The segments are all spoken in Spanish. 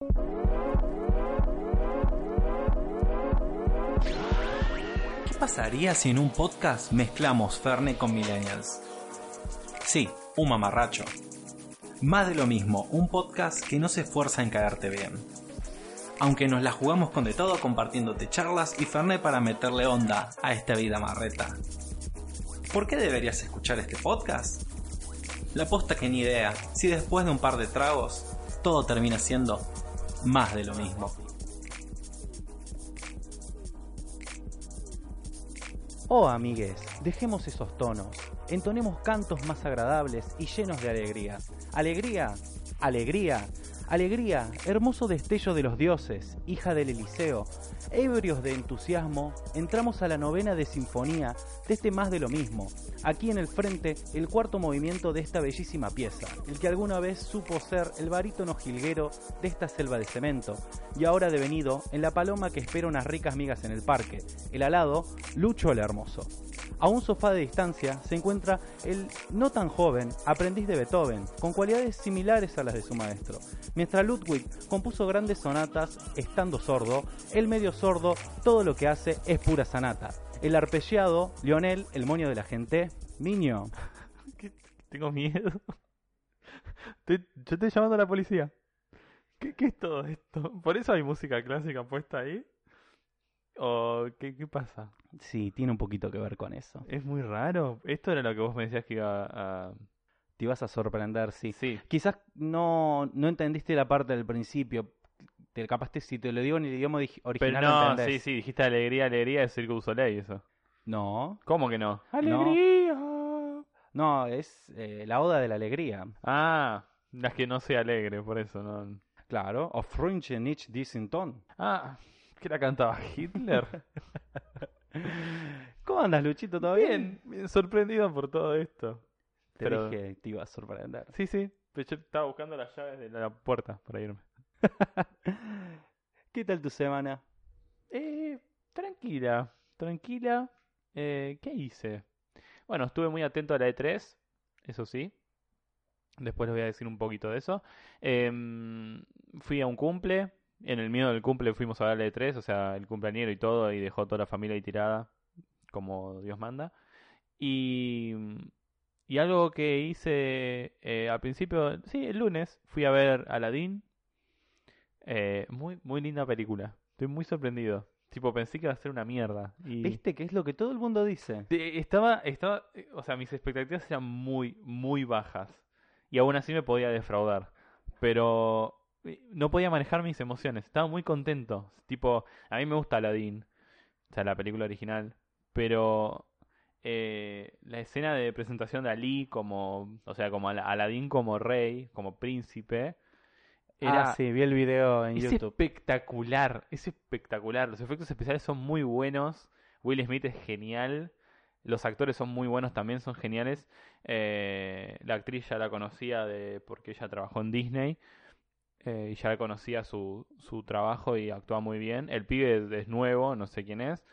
¿Qué pasaría si en un podcast mezclamos Ferne con Millennials? Sí, un mamarracho. Más de lo mismo, un podcast que no se esfuerza en caerte bien. Aunque nos la jugamos con de todo compartiéndote charlas y Ferne para meterle onda a esta vida marreta. ¿Por qué deberías escuchar este podcast? La posta que ni idea, si después de un par de tragos, todo termina siendo más de lo mismo. Oh amigues, dejemos esos tonos, entonemos cantos más agradables y llenos de alegría. Alegría, alegría, alegría, hermoso destello de los dioses, hija del Eliseo. Ebrios de entusiasmo, entramos a la novena de sinfonía de este más de lo mismo. Aquí en el frente, el cuarto movimiento de esta bellísima pieza, el que alguna vez supo ser el barítono jilguero de esta selva de cemento, y ahora devenido en la paloma que espera unas ricas migas en el parque, el alado Lucho el Hermoso. A un sofá de distancia se encuentra el no tan joven aprendiz de Beethoven, con cualidades similares a las de su maestro. Mientras Ludwig compuso grandes sonatas estando sordo, el medio sordo todo lo que hace es pura sanata. El arpegiado, Lionel, el moño de la gente, Miño. Tengo miedo. Yo estoy llamando a la policía. ¿Qué, es todo esto? ¿Por eso hay música clásica puesta ahí? ¿O qué pasa? Sí, tiene un poquito que ver con eso. Es muy raro. Esto era lo que vos me decías que iba a... Te ibas a sorprender, sí. Sí. Quizás no, no entendiste la parte del principio. Te, capaz te- si te lo digo en el idioma digi- Pero original no, sí, sí, dijiste alegría, alegría de du Soleil, eso. No, ¿Cómo que no? ¡Alegría! no, es eh, la oda de la alegría. Ah, las que no sea alegre, por eso no. Claro, of Frunche nicht diesen Ton. Ah, ¿que la cantaba Hitler? ¿Cómo andas, Luchito? ¿Todo bien? bien, sorprendido por todo esto. Te Pero- dije que te iba a sorprender. Sí, sí, pero yo estaba buscando las llaves de la puerta para irme. ¿Qué tal tu semana? Eh, tranquila, tranquila. Eh, ¿qué hice? Bueno, estuve muy atento a la E3, eso sí. Después les voy a decir un poquito de eso. Em, fui a un cumple. En el mío del cumple fuimos a ver la E3, o sea, el cumpleañero y todo, y dejó toda la familia ahí tirada, como Dios manda. Y, y algo que hice eh, al principio, sí, el lunes, fui a ver Aladdin. Eh, muy, muy linda película. Estoy muy sorprendido. Tipo, pensé que iba a ser una mierda. Y ¿Viste que es lo que todo el mundo dice? Estaba, estaba, eh, o sea, mis expectativas eran muy, muy bajas. Y aún así me podía defraudar. Pero no podía manejar mis emociones. Estaba muy contento. Tipo, a mí me gusta Aladdin. O sea, la película original. Pero eh, la escena de presentación de Ali como, o sea, como Ala- Aladdin como rey, como príncipe, era Ah, sí, vi el video en es YouTube. espectacular, es espectacular. Los efectos especiales son muy buenos. Will Smith es genial. Los actores son muy buenos también, son geniales. Eh, la actriz ya la conocía de porque ella trabajó en Disney. Eh, y ya conocía su, su trabajo y actúa muy bien. El pibe es, nuevo, no sé quién es.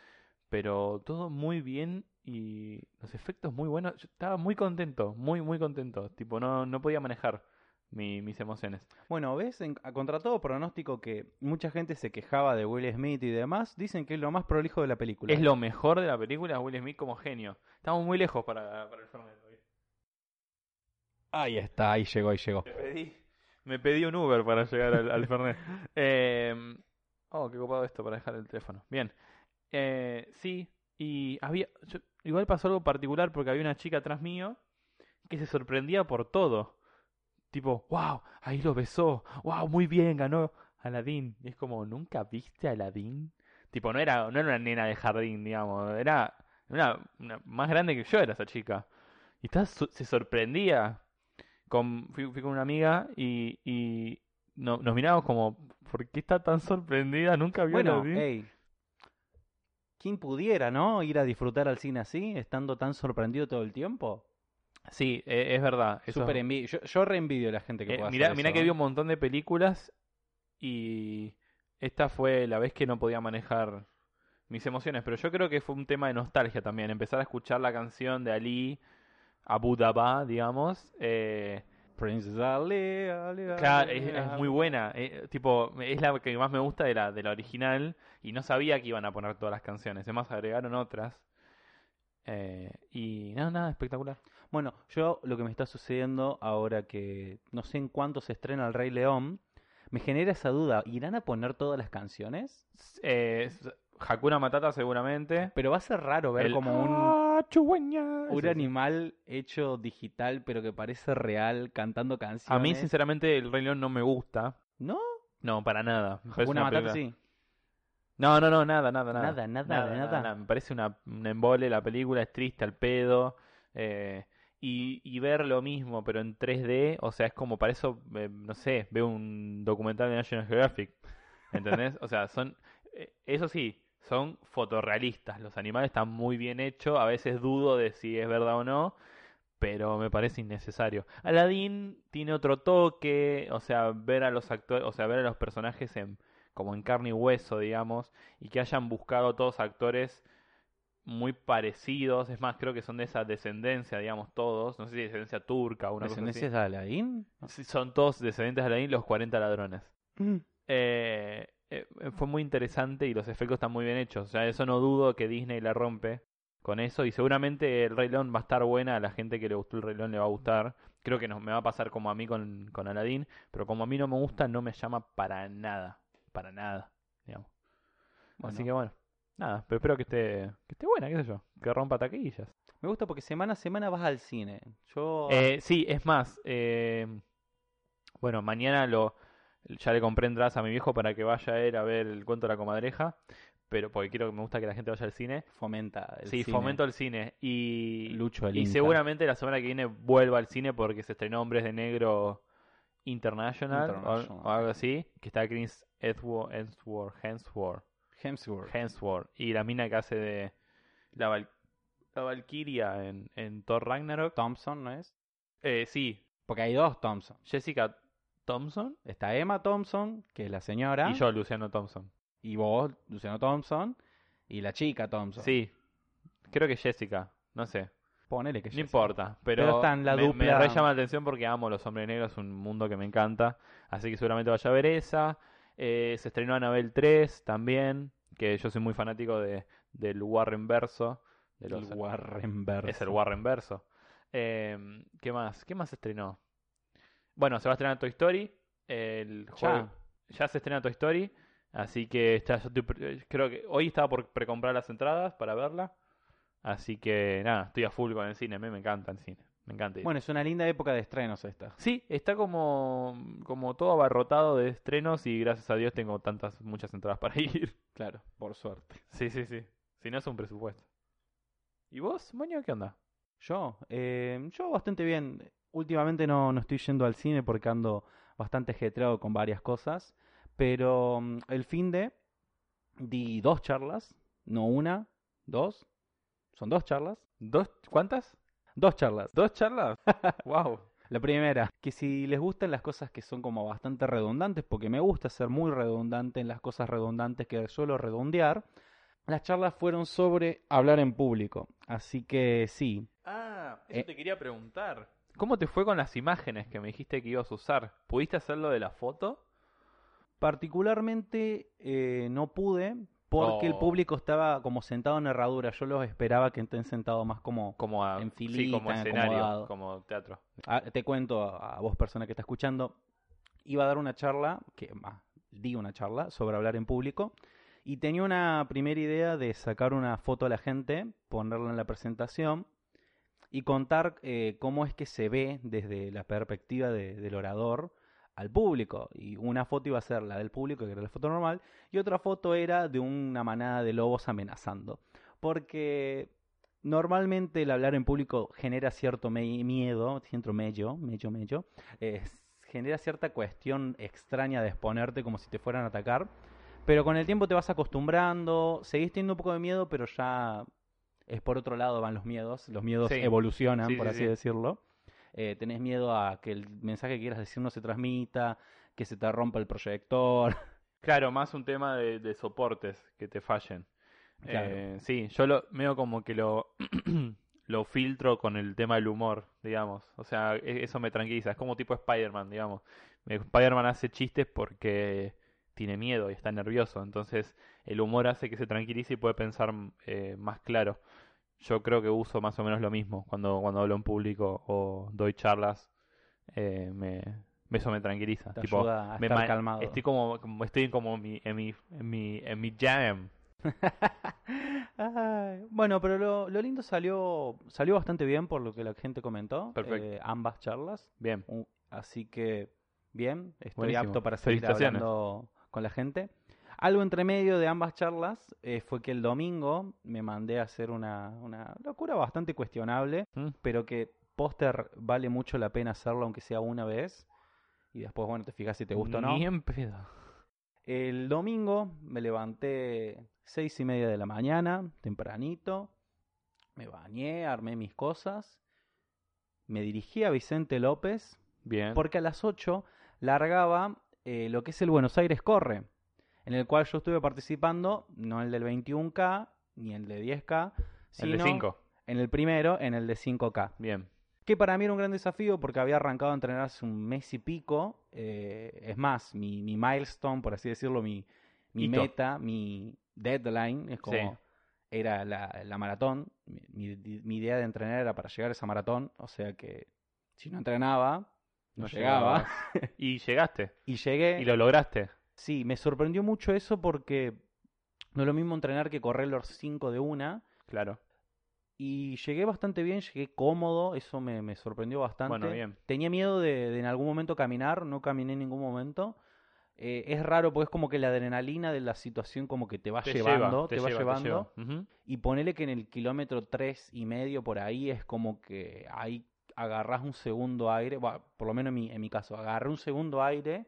Pero todo muy bien y los efectos muy buenos. Yo estaba muy contento, muy, muy contento. Tipo, no, no podía manejar mi- mis emociones. Bueno, ves, en- a contra todo pronóstico que mucha gente se quejaba de Will Smith y demás, dicen que es lo más prolijo de la película. Es lo mejor de la película, Will Smith como genio. Estamos muy lejos para, para el hoy. Ahí está, ahí llegó, ahí llegó. Me pedí, me pedí un Uber para llegar al, al Fernet. Eh, oh, qué copado esto para dejar el teléfono. Bien. Eh, sí, y había. igual pasó algo particular porque había una chica atrás mío que se sorprendía por todo. Tipo, wow, ahí lo besó. Wow, muy bien, ganó Aladdin. Y es como, ¿nunca viste a Aladdin? Tipo, no era, no era una nena de jardín, digamos. Era una, más grande que yo era esa chica. Y so- se sorprendía. Con, fui, fui con una amiga y, y no- nos miramos como, ¿por qué está tan sorprendida? Nunca vio Bueno, hey, ¿quién pudiera, no? Ir a disfrutar al cine así, estando tan sorprendido todo el tiempo. Sí, eh, es verdad. eso Súper es- envi- Yo, yo reenvidio a la gente que Eh, pueda mirá, hacer mirá eso, que vi un montón de películas y esta fue la vez que no podía manejar mis emociones, pero yo creo que fue un tema de nostalgia también, empezar a escuchar la canción de Ali, Abu Dabá, digamos, eh, Princess Ali, Ali, Claro, es, muy buena. eh, tipo, es la que más me gusta de la, de la original. Y no sabía que iban a poner todas las canciones. Además, agregaron otras. Eh, y nada, nada, espectacular. Bueno, yo lo que me está sucediendo ahora que no sé en cuánto se estrena El Rey León, me genera esa duda. ¿Irán a poner todas las canciones? Eh, Hakuna Matata, seguramente. Pero va a ser raro ver El- como un, Chugüeña. un animal hecho digital, pero que parece real, cantando canciones. A mí, sinceramente, el Rey León no me gusta. ¿No? No, para nada. Me parece Hakuna una Matata película- sí. No, no, no, nada, nada, nada. Nada, nada, nada. Me parece una, un embole la película, es triste al pedo. eh, y, y ver lo mismo, pero en 3D, o sea, es como para eso, eh, no sé, veo un documental de National Geographic. ¿Entendés? O sea, son. eh, eso sí, son fotorrealistas. Los animales están muy bien hechos. A veces dudo de si es verdad o no. Pero me parece innecesario. Aladdin tiene otro toque. O sea, ver a los actores. O sea, ver a los personajes en, como en carne y hueso, digamos. Y que hayan buscado todos actores muy parecidos. Es más, creo que son de esa descendencia, digamos, todos. No sé si descendencia turca o una cosa así. ¿Descendencias de Aladdin? Sí, Son todos descendientes de Aladdin, los 40 ladrones. Mm. Eh, eh, fue muy interesante y los efectos están muy bien hechos. O sea, eso no dudo que Disney la rompe con eso. Y seguramente el Rey León va a estar buena. A la gente que le gustó el Rey León le va a gustar. Creo que no, me va a pasar como a mí con, con Aladdin. Pero como a mí no me gusta, no me llama para nada. Para nada, digamos. Bueno. Así que bueno, nada. Pero espero que esté, que esté buena, qué sé yo. Que rompa taquillas. Me gusta porque semana a semana vas al cine. Yo... Eh, sí, es más, eh, bueno, mañana lo ya le compré entradas a mi viejo para que vaya a él a ver el cuento de la comadreja, pero porque quiero me gusta que la gente vaya al cine. fomenta el sí, cine. fomento el cine y Lucho el y Inca. seguramente la semana que viene vuelva al cine porque se estrenó Hombres de Negro International, o- International. O, algo así, que está Chris Edward, Hemsworth, Hemsworth, Hemsworth. Hemsworth y la mina que hace de la, Val- la Valkyria en, en Thor Ragnarok. Thompson, ¿no es? Eh, sí, Porque hay dos Thompson. Jessica Thompson Está Emma Thompson, que es la señora. y yo, Luciano Thompson. Y vos, Luciano Thompson. Y la chica Thompson. Sí, creo que Jessica, no sé, Ponele que no yo importa, pero, Pero están la me, me dupla- re llama la atención porque amo los hombres negros, es un mundo que me encanta, así que seguramente vaya a ver esa. Eh, se estrenó Anabel 3 también, que yo soy muy fanático de, del Warren Verso. De El Warren Verso. es el Warren Verso. Eh, ¿Qué más? ¿Qué más se estrenó? Bueno, se va a estrenar Toy Story. El Ya. jueves- ya se estrena Toy Story. Así que está, yo estoy pre- creo que hoy estaba por precomprar las entradas para verla. Así que nada, estoy a full con el cine. A mí me encanta el cine. Me encanta ir. Bueno, es una linda época de estrenos esta. Sí, está como, como todo abarrotado de estrenos y gracias a Dios tengo tantas, muchas entradas para ir. Claro, por suerte. Sí, sí, sí. Si no es un presupuesto. ¿Y vos, Moño, qué onda? Yo, eh, yo bastante bien. Últimamente no, no estoy yendo al cine porque ando bastante ajetreado con varias cosas. Pero mm, el fin de di dos charlas, no una, dos. Son dos charlas. ¿Dos? ¿Cuántas? Dos charlas. ¿Dos charlas? wow. La primera, que si les gustan las cosas que son como bastante redundantes, porque me gusta ser muy redundante en las cosas redundantes que suelo redondear, las charlas fueron sobre hablar en público. Así que sí, Ah, eso Eh. te quería preguntar. ¿Cómo te fue con las imágenes que me dijiste que ibas a usar? ¿Pudiste hacerlo de la foto? particularmente eh, no pude porque el Oh. público estaba como sentado en herradura. Yo los esperaba que estén sentados más como... Como a, En sí, filita, como escenario, acomodado. como teatro. Ah, te cuento a, a vos, persona que está escuchando, iba a dar una charla, que ah, di una charla sobre hablar en público, y tenía una primera idea de sacar una foto a la gente, ponerla en la presentación y contar eh, cómo es que se ve desde la perspectiva de- del orador al público. Y una foto iba a ser la del público, que era la foto normal, y otra foto era de una manada de lobos amenazando. Porque normalmente el hablar en público genera cierto miedo, cierto mello, mello, mello, eh, genera cierta cuestión extraña de exponerte como si te fueran a atacar, pero con el tiempo te vas acostumbrando, seguís teniendo un poco de miedo, pero ya es por otro lado van los miedos, los miedos Sí. evolucionan, Sí, por sí, así sí. decirlo. Eh, tenés miedo a que el mensaje que quieras decir no se transmita, que se te rompa el proyector. Claro, más un tema de, de soportes que te fallen. Claro. Eh, sí, yo lo veo como que lo, lo filtro con el tema del humor, digamos. O sea, e- eso me tranquiliza. Es como tipo Spider-Man, digamos. Eh, Spider-Man hace chistes porque tiene miedo y está nervioso. Entonces, el humor hace que se tranquilice y puede pensar eh, más claro. Yo creo que uso más o menos lo mismo cuando, cuando hablo en público o doy charlas. eh, me, eso me tranquiliza. Te tipo, ayuda a me estar ma- calmado. Estoy como, como- estoy como en mi, en mi, en mi, en mi jam. Ay, bueno, pero lo, lo lindo salió salió bastante bien por lo que la gente comentó. Perfecto. eh, ambas charlas. Bien. Así que, bien, estoy Buenísimo. apto para seguir hablando con la gente. Algo entre medio de ambas charlas eh, fue que el domingo me mandé a hacer una, una locura bastante cuestionable, ¿Mm? pero que póster vale mucho la pena hacerlo aunque sea una vez. Y después, bueno, te fijas si te gusta o no. Ni en pedo. El domingo me levanté seis y media de la mañana, tempranito, me bañé, armé mis cosas, me dirigí a Vicente López, Bien. porque a las 8 largaba eh, lo que es el Buenos Aires Corre, en el cual yo estuve participando, no el del 21K ni el de 10K, el de sino 5. en el primero, en el de 5K. Bien. Que para mí era un gran desafío porque había arrancado a entrenar hace un mes y pico. eh, es más, mi, mi milestone, por así decirlo, mi, mi Hito. meta, mi deadline, es como Sí. era la, la maratón. Mi, mi- mi idea de entrenar era para llegar a esa maratón. O sea que si no entrenaba, no, No llegaba. y llegaste. Y llegué. Y lo lograste. Sí, me sorprendió mucho eso porque no es lo mismo entrenar que correr los 5 de una. Claro. Y llegué bastante bien, llegué cómodo, eso me, me sorprendió bastante. Bueno, bien. Tenía miedo de, de en algún momento caminar, no caminé en ningún momento. Eh, es raro porque es como que la adrenalina de la situación como que te va Te llevando, lleva, te, te va lleva, te llevando. lleva. Y ponele que en el kilómetro tres y medio por ahí es como que ahí agarrás un segundo aire, bueno, por lo menos en mi, en mi caso, agarré un segundo aire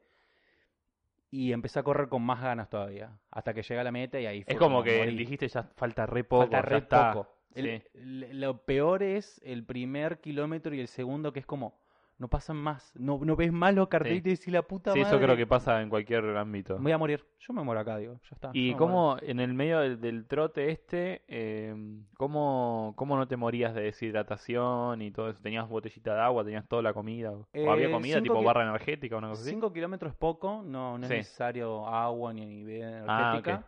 y empecé a correr con más ganas todavía, hasta que llegué a la meta y ahí fue Es como que morí. dijiste ya falta re poco. Falta ya re está. poco. El- Sí. l- lo peor es el primer kilómetro y el segundo, que es como, no pasan más. No, no ves más los cartelitos y la puta Sí, madre. eso creo que pasa en cualquier ámbito. Voy a morir. Yo me muero acá, digo. Ya está. Y cómo en el medio del, del trote este, eh, ¿cómo, ¿cómo no te morías de deshidratación y todo eso? ¿Tenías botellita de agua? ¿Tenías toda la comida? ¿O Eh, había comida tipo barra energética o una cosa así? 5 kilómetros es poco, no, no es Sí. necesario agua ni bebida Ah, energética.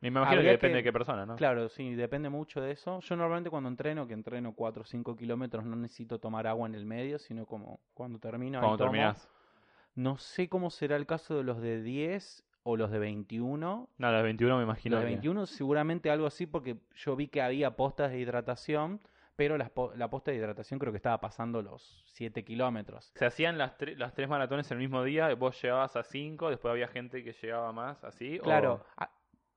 Me imagino que depende que- de qué persona, ¿no? Claro, sí, depende mucho de eso. Yo normalmente cuando entreno, que entreno 4 o 5 kilómetros, no necesito tomar agua en el medio, sino como cuando termino. Cuando tomo. terminás. No sé cómo será el caso de los de 10 o los de 21. No, los 21 me imagino Los de que- 21 seguramente algo así porque yo vi que había postas de hidratación, pero las po- la posta de hidratación creo que estaba pasando los 7 kilómetros. Se hacían las, tre- las tres maratones el mismo día, vos llegabas a 5, después había gente que llegaba más, así. o- Claro, a-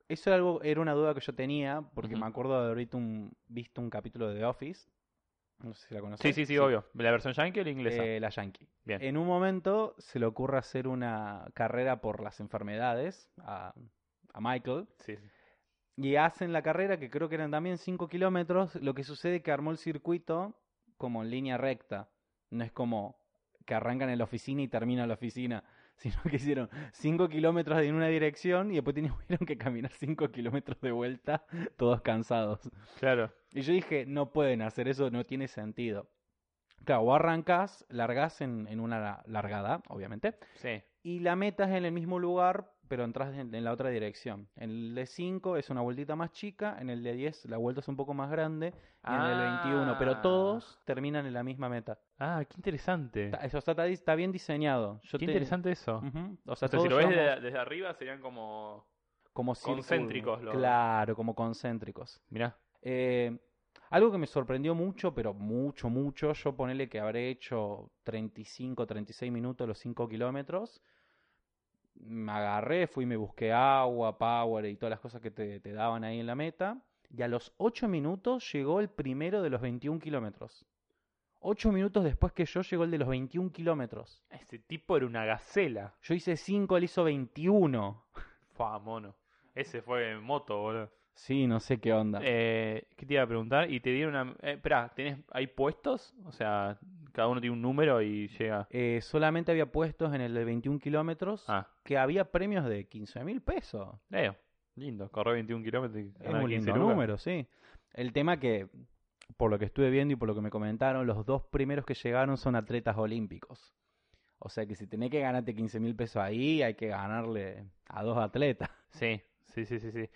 eso era, algo, era una duda que yo tenía porque me acuerdo de haber visto un, visto un capítulo de The Office. No sé si la conoces. Sí, sí, sí, obvio. ¿La versión yankee o la inglesa? Eh, la Yankee. Bien. En un momento se le ocurre hacer una carrera por las enfermedades a, a Michael. Sí, sí. Y hacen la carrera, que creo que eran también 5 kilómetros. Lo que sucede es que armó el circuito como en línea recta. No es como que arrancan en la oficina y terminan en la oficina. Sino que hicieron 5 kilómetros en una dirección y después tuvieron que caminar 5 kilómetros de vuelta, todos cansados. Claro. Y yo dije, no pueden hacer eso, no tiene sentido. Claro, o arrancás, largás en, en una la- largada, obviamente, Sí. y la meta es en el mismo lugar, pero entras en, en la otra dirección. En el de 5 es una vueltita más chica, en el de 10 la vuelta es un poco más grande, y en el de 21, pero Ah. todos terminan en la misma meta. Ah, qué interesante. Está, eso está, está bien diseñado. Yo Qué te- interesante eso. O O sea, sea, si todos lo ves desde, desde arriba serían como... como concéntricos los- Claro, como concéntricos. Mirá. Eh, algo que me sorprendió mucho, pero mucho, mucho, yo ponele que habré hecho 35, 36 minutos los 5 kilómetros. Me agarré, fui, me busqué agua, power y todas las cosas que te, te daban ahí en la meta. Y a los 8 minutos llegó el primero de los 21 kilómetros. 8 minutos después que yo llegó el de los 21 kilómetros. Ese tipo era una gacela. Yo hice 5, él hizo 21. Fua, mono. Ese fue en moto, boludo. Sí, no sé qué onda. Eh, ¿Qué te iba a preguntar? Y te dieron una... Eh, esperá, ¿tenés... ¿hay puestos? O sea, cada uno tiene un número y llega... Eh, solamente había puestos en el de 21 kilómetros Ah, que había premios de 15 mil pesos. eh, lindo. Correr 21 kilómetros y Es un 15 lindo número, sí. El tema que por lo que estuve viendo y por lo que me comentaron, los dos primeros que llegaron son atletas olímpicos. O sea que si tenés que ganarte 15 mil pesos ahí, hay que ganarle a dos atletas. Sí, sí, sí, sí, sí.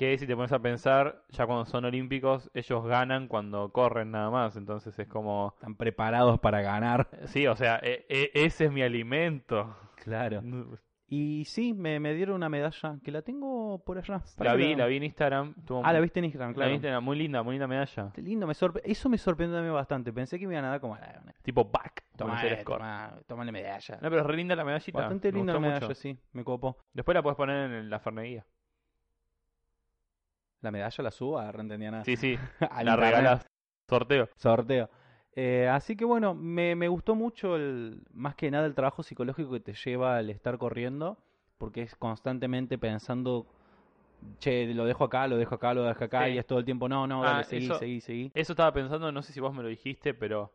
Que si te pones a pensar, ya cuando son olímpicos, ellos ganan cuando corren nada más. Entonces es como, Están preparados para ganar. sí, o sea, e- e- ese es mi alimento. Claro. Y sí, me, me dieron una medalla que la tengo por allá. La vi, la vi en Instagram. Ah, la viste en Instagram, la vi claro. en Instagram, muy linda, muy linda medalla. Lindo, me sorpre- eso me sorprendió también bastante. Pensé que me iban a dar como... "Ah, Tipo back. Toma, toma, toma la medalla. No, pero es re linda la medallita. Bastante me linda la medalla, mucho. sí, me copó. Después la puedes poner en la ferneguía. La medalla la subo, ah, no entendía nada. Sí, sí. La regalas. Sorteo. Sorteo. Eh, así que bueno, me, me gustó mucho el, más que nada el trabajo psicológico que te lleva al estar corriendo, porque es constantemente pensando, che, lo dejo acá, lo dejo acá, lo dejo acá, Sí. y es todo el tiempo, no, no, Ah, dale, seguí, eso- seguí, seguí. Eso estaba pensando, no sé si vos me lo dijiste, pero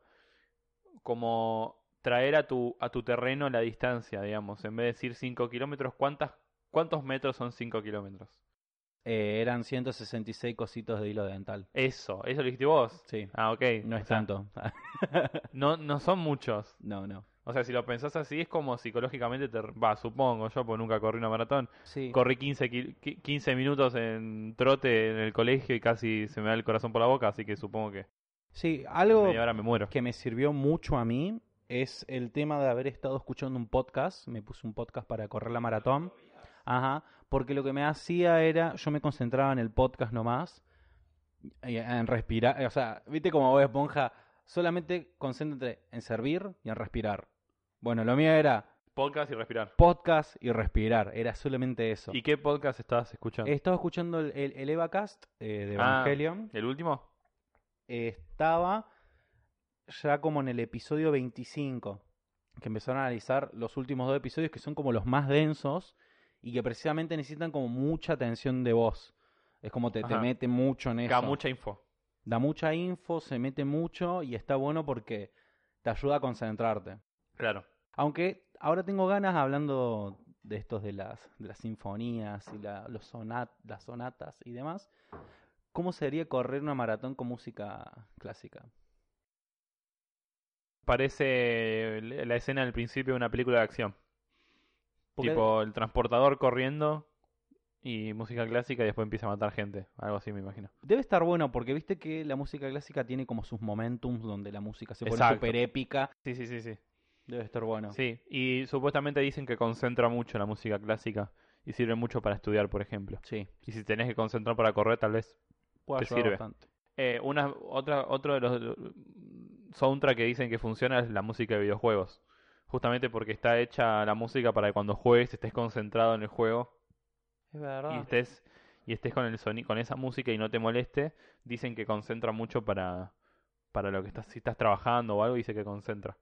como traer a tu, a tu terreno la distancia, digamos. En vez de decir 5 kilómetros, ¿cuántas, ¿cuántos metros son 5 kilómetros? Eh, eran 166 cositos de hilo dental. Eso, eso lo dijiste vos. Sí, Ah, ok. no O es sea, tanto. No, no son muchos. no, no. O sea, si lo pensás así, es como psicológicamente te... Va, supongo yo, porque nunca corrí una maratón. Sí. Corrí 15, ki- qui- 15 minutos en trote en el colegio y casi se me da el corazón por la boca, así que supongo que Sí, algo media hora me muero. que me sirvió mucho a mí es el tema de haber estado escuchando un podcast. Me puse un podcast para correr la maratón. Ajá. Porque lo que me hacía era, yo me concentraba en el podcast nomás, y en respirar, o sea, viste como vos esponja, solamente concéntrate en servir y en respirar. Bueno, lo mío era Podcast y respirar. podcast y respirar, era solamente eso. ¿Y qué podcast estabas escuchando? He estado escuchando el, el, el Evacast eh, de Ah. Evangelion. ¿El último? estaba ya como en el episodio 25, que empezaron a analizar los últimos dos episodios que son como los más densos y que precisamente necesitan como mucha atención de voz. Es como te, te mete mucho en eso. Acá mucha info. Da mucha info, se mete mucho y está bueno porque te ayuda a concentrarte. Claro. Aunque ahora tengo ganas hablando de estos de las, de las sinfonías y la- los sonat, las sonatas y demás. ¿Cómo sería correr una maratón con música clásica? Parece la escena al principio de una película de acción. Porque- Tipo el transportador corriendo y música clásica y después empieza a matar gente. Algo así me imagino. Debe estar bueno porque viste que la música clásica tiene como sus momentums donde la música se pone súper épica. Sí, sí, sí, sí. Debe estar bueno. Sí, y supuestamente dicen que concentra mucho la música clásica y sirve mucho para estudiar, por ejemplo. Sí, Y si tenés que concentrar para correr, tal vez. Te sirve. bastante. Eh, una, otra, otro de los soundtrack que dicen que funciona es la música de videojuegos. Justamente porque está hecha la música para que cuando juegues estés concentrado en el juego Es y verdad. estés y estés con el soni- con esa música y no te moleste. Dicen que concentra mucho para para lo que estás si estás trabajando o algo, dice que concentra.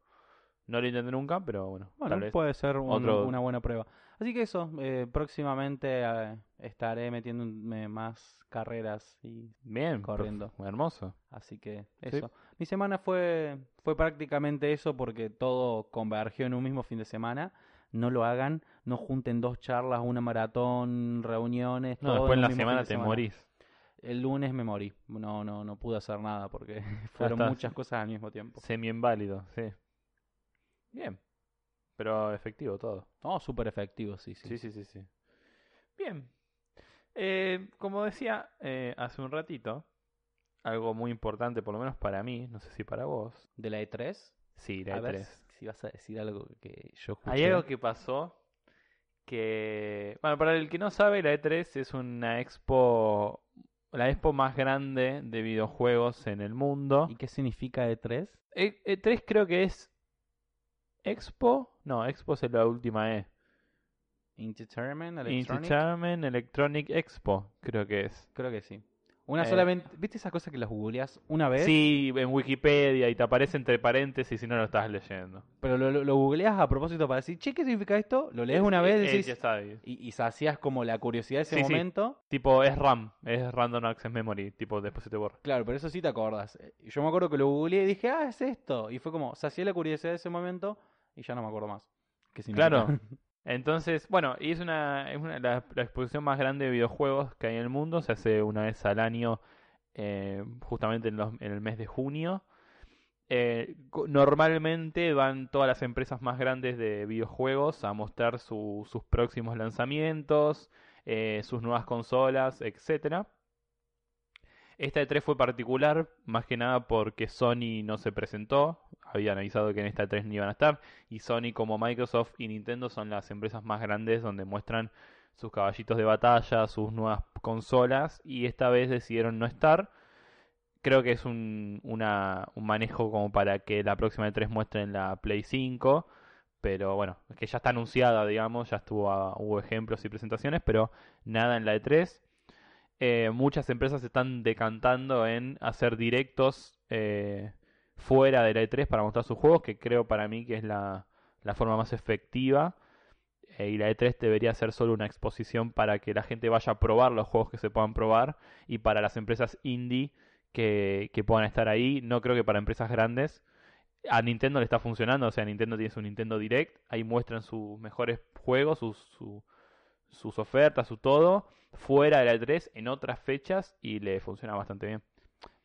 No lo intenté nunca, pero bueno, Bueno, tal vez. puede ser un- otro- una buena prueba. Así que eso, eh, próximamente eh, estaré metiéndome más carreras y Bien, corriendo. perf- hermoso. Así que Sí. eso. Mi semana fue, fue prácticamente eso porque todo convergió en un mismo fin de semana. No lo hagan, no junten dos charlas, una maratón, reuniones. No, todo después en la semana te morís. El lunes me morí. No, no, no pude hacer nada porque fueron muchas cosas al mismo tiempo. Semi inválido, sí. Bien. Pero efectivo todo. No, súper efectivo, sí, sí. Sí, sí, sí, sí. Bien. Eh, como decía eh, hace un ratito, algo muy importante, por lo menos para mí, no sé si para vos. De la E3, Sí, la a ver E3. si vas a decir algo que yo escuché. Hay algo que pasó que... Bueno, para el que no sabe, la E3 es una expo... La expo más grande de videojuegos en el mundo. ¿Y qué significa E E3? E- E3 creo que es... Expo. No, Expo es la última E. Entertainment, Electronic. Entertainment Electronic Expo, creo que es. Creo que sí. Una Eh, solamente. ¿Viste esas cosas que las googleás una vez? Sí, en Wikipedia y te aparece entre paréntesis si no lo estás leyendo. Pero lo, lo, lo googleás a propósito para decir, che, ¿qué significa esto? Lo lees una vez Eh, decís, y, y sacias como la curiosidad de ese Sí, sí. momento. Tipo, es RAM, es Random Access Memory, tipo, después se te borra. Claro, pero eso sí te acordás. Eh, Yo me acuerdo que lo googleé y dije, ah, es esto. Y fue como, sacié la curiosidad de ese momento y ya no me acuerdo más. Claro. Entonces, bueno, y es una, es una la, la exposición más grande de videojuegos que hay en el mundo, se hace una vez al año eh, justamente en, los- en el mes de junio. Eh, normalmente van todas las empresas más grandes de videojuegos a mostrar su- sus próximos lanzamientos, eh, sus nuevas consolas, etcétera. Esta E3 fue particular, más que nada porque Sony no se presentó. Habían avisado que en esta E3 no iban a estar. Y Sony, como Microsoft y Nintendo, son las empresas más grandes donde muestran sus caballitos de batalla, sus nuevas consolas. Y esta vez decidieron no estar. Creo que es un, una- un manejo como para que la próxima E3 muestren la Play 5. Pero bueno, que ya está anunciada, digamos, ya estuvo, a- hubo ejemplos y presentaciones, pero nada en la E3 eh, muchas empresas están decantando en hacer directos eh, fuera de la E3 para mostrar sus juegos, que creo para mí que es la, la forma más efectiva. Eh, y la E3 debería ser solo una exposición para que la gente vaya a probar los juegos que se puedan probar y para las empresas indie que, que puedan estar ahí. No creo que para empresas grandes. A Nintendo le está funcionando, o sea, Nintendo tiene su Nintendo Direct, ahí muestran sus mejores juegos, sus, su- sus ofertas, su todo, fuera de la E3 en otras fechas y le funciona bastante bien.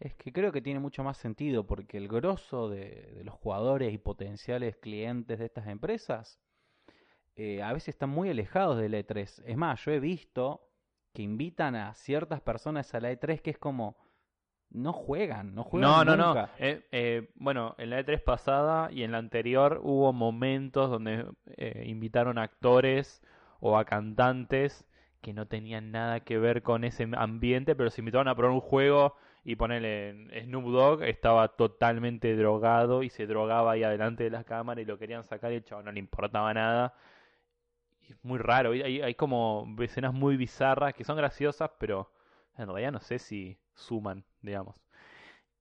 Es que creo que tiene mucho más sentido porque el grosso de, de los jugadores y potenciales clientes de estas empresas eh, a veces están muy alejados del E3. Es más, yo he visto que invitan a ciertas personas a la E3 que es como no juegan, no juegan No, no, no. nunca. Eh, eh, bueno, en la E3 pasada y en la anterior hubo momentos donde invitaron a actores o a cantantes que no tenían nada que ver con ese ambiente, pero se invitaron a probar un juego y ponerle Snoop Dogg estaba totalmente drogado y se drogaba ahí adelante de la cámara y lo querían sacar y el chavo no le importaba nada. Es muy raro, hay como escenas muy bizarras que son graciosas, pero en realidad no sé si suman, digamos.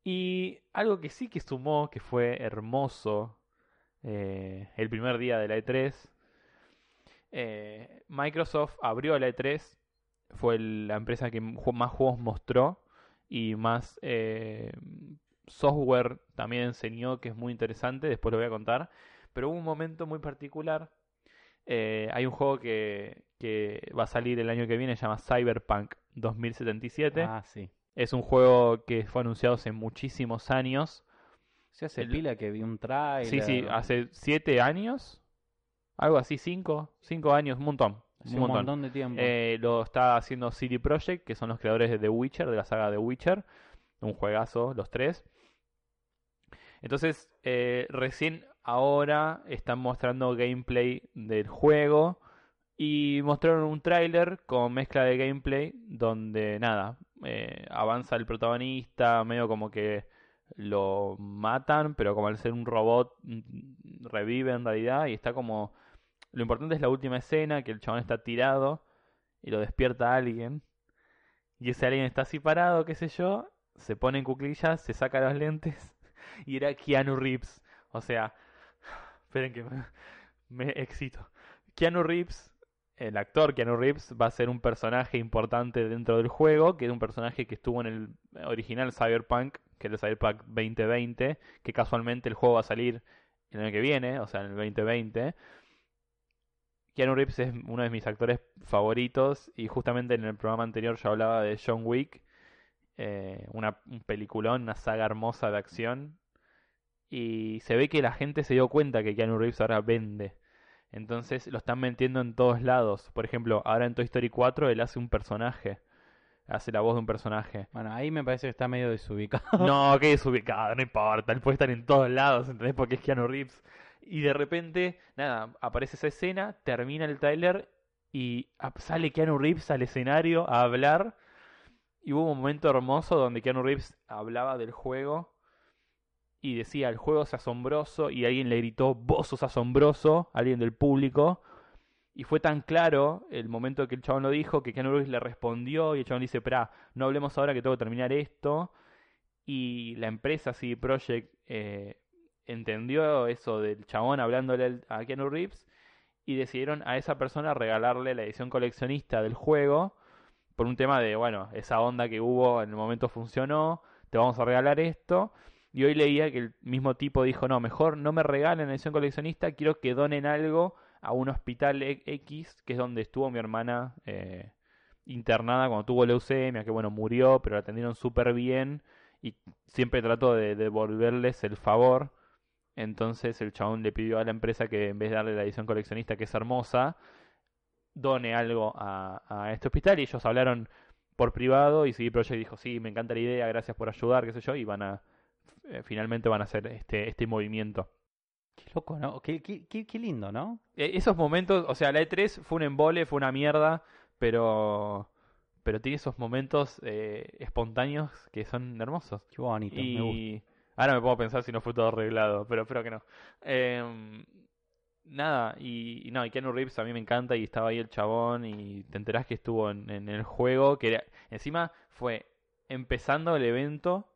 Y algo que sí que sumó, que fue hermoso, eh, el primer día de la E3, eh, Microsoft abrió la E3, fue el- la empresa que más juegos mostró y más eh, software también enseñó, que es muy interesante, después lo voy a contar, pero hubo un momento muy particular. eh, hay un juego que, que va a salir el año que viene, se llama Cyberpunk 2077. Ah, sí. Es un juego que fue anunciado hace muchísimos años. Se hace El- pila que vi un trailer. Sí, sí, hace siete años. Algo así, cinco, cinco años, un montón. un un montón. montón de tiempo. Eh, lo está haciendo CD Projekt, que son los creadores de The Witcher, de la saga The Witcher. Un juegazo, los tres. Entonces, eh, recién ahora están mostrando gameplay del juego. Y mostraron un tráiler con mezcla de gameplay donde nada, eh, avanza el protagonista, medio como que lo matan, pero como al ser un robot mm, revive en realidad y está como... Lo importante es la última escena, que el chabón está tirado y lo despierta alguien. Y ese alguien está así parado, qué sé yo, se pone en cuclillas, se saca los lentes y era Keanu Reeves. O sea, esperen que me, me excito. Keanu Reeves, el actor Keanu Reeves, va a ser un personaje importante dentro del juego, que es un personaje que estuvo en el original Cyberpunk, que es el Cyberpunk 2020, que casualmente el juego va a salir el año que viene, o sea, en el 2020. Keanu Reeves es uno de mis actores favoritos y justamente en el programa anterior yo hablaba de John Wick, eh, una, un peliculón, una saga hermosa de acción y se ve que la gente se dio cuenta que Keanu Reeves ahora vende. Entonces lo están metiendo en todos lados. Por ejemplo, ahora en Toy Story 4 él hace un personaje. Hace la voz de un personaje. Bueno, ahí me parece que está medio desubicado. No, que desubicado, no importa. Él puede estar en todos lados, ¿entendés? Porque es Keanu Reeves. Y de repente, nada, aparece esa escena, termina el tráiler y sale Keanu Reeves al escenario a hablar. Y hubo un momento hermoso donde Keanu Reeves hablaba del juego y decía, el juego es asombroso y alguien le gritó, vos sos asombroso, alguien del público. Y fue tan claro el momento que el chabón lo dijo que Keanu Reeves le respondió y el chabón dice, espera, no hablemos ahora que tengo que terminar esto. Y la empresa CD Projekt eh, entendió eso del chabón hablándole a Keanu Reeves y decidieron a esa persona regalarle la edición coleccionista del juego por un tema de, bueno, esa onda que hubo en el momento funcionó, te vamos a regalar esto. Y hoy leía que el mismo tipo dijo, no, mejor no me regalen la edición coleccionista, quiero que donen algo a un hospital e- X, que es donde estuvo mi hermana eh, internada cuando tuvo leucemia, que bueno, murió, pero la atendieron súper bien y siempre trató de devolverles el favor. Entonces el chabón le pidió a la empresa que en vez de darle la edición coleccionista, que es hermosa, done algo a, a este hospital y ellos hablaron por privado y CD Projekt dijo, sí, me encanta la idea, gracias por ayudar, qué sé yo, y van a, eh, finalmente van a hacer este, este movimiento. Qué loco, ¿no? Qué, qué, qué, qué lindo, ¿no? Eh, esos momentos, o sea, la E3 fue un embole, fue una mierda, pero pero tiene esos momentos eh, espontáneos que son hermosos. Qué bonito, me gusta. Ahora me puedo pensar si no fue todo arreglado, pero espero que no. Em, nada, y, y no, y Keanu Reeves a mí me encanta y estaba ahí el chabón y te enterás que estuvo en, en el juego, que era- encima fue empezando el evento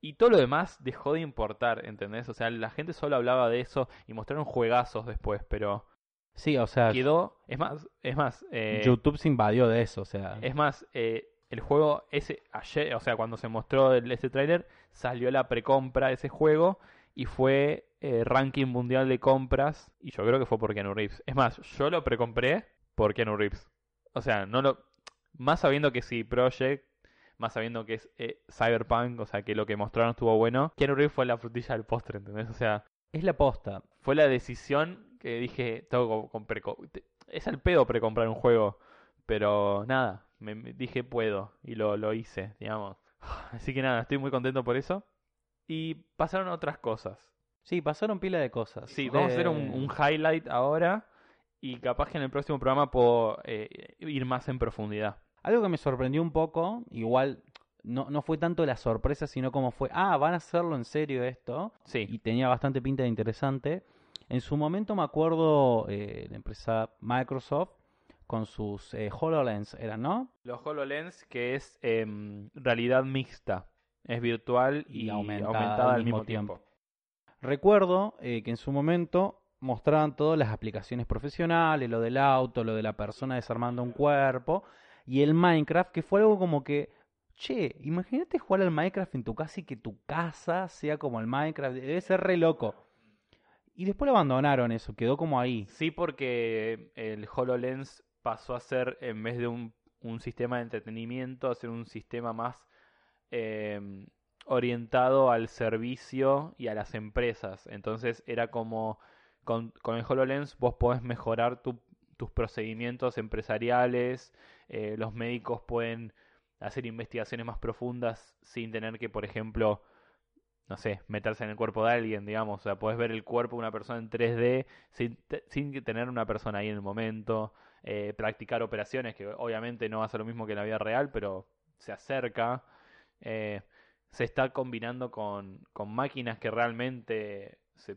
y todo lo demás dejó de importar, ¿entendés? O sea, la gente solo hablaba de eso y mostraron juegazos después, pero Sí, o sea, quedó, es más, es más, eh, YouTube se invadió de eso, o sea. es más, eh, el juego ese ayer, o sea, cuando se mostró el- este tráiler, salió la precompra de ese juego y fue eh, ranking mundial de compras y yo creo que fue por Keanu Reeves. Es más, yo lo precompré por Keanu Reeves. O sea, no lo más sabiendo que sí Project, más sabiendo que es eh, Cyberpunk, o sea, que lo que mostraron estuvo bueno. Keanu Reeves fue la frutilla del postre, ¿entendés? O sea, Es la posta. fue la decisión que dije, tengo preco- te- es al pedo precomprar un juego, pero nada, me, dije puedo y lo, lo hice, digamos. Así que nada, estoy muy contento por eso. Y pasaron otras cosas. Sí, pasaron pila de cosas. Sí, vamos a hacer De- un, un highlight ahora y capaz que en el próximo programa puedo eh, ir más en profundidad. Algo que me sorprendió un poco, igual no, no fue tanto la sorpresa, sino como fue, ah, van a hacerlo en serio esto. Sí, Y tenía bastante pinta de interesante. En su momento me acuerdo eh, la empresa Microsoft con sus eh, HoloLens, ¿eran, no? los HoloLens que es em, realidad mixta. Es virtual y, Y aumentada aumentada, al mismo tiempo. Recuerdo eh, que en su momento mostraban todas las aplicaciones profesionales, lo del auto, lo de la persona desarmando un cuerpo y el Minecraft, que fue algo como que, che, imagínate jugar al Minecraft en tu casa y que tu casa sea como el Minecraft, debe ser re loco. Y después lo abandonaron eso, quedó como ahí. Sí, porque el HoloLens pasó a ser, en vez de un, un sistema de entretenimiento, a ser un sistema más eh, orientado al servicio y a las empresas. Entonces era como, con, con el HoloLens vos podés mejorar tu- tus procedimientos empresariales, eh, los médicos pueden hacer investigaciones más profundas sin tener que, por ejemplo, no sé, meterse en el cuerpo de alguien, digamos. O sea, puedes ver el cuerpo de una persona en 3D sin, sin tener una persona ahí en el momento. eh, practicar operaciones, que obviamente no va a ser lo mismo que en la vida real, pero se acerca. Eh, se está combinando con, con máquinas que realmente... Se,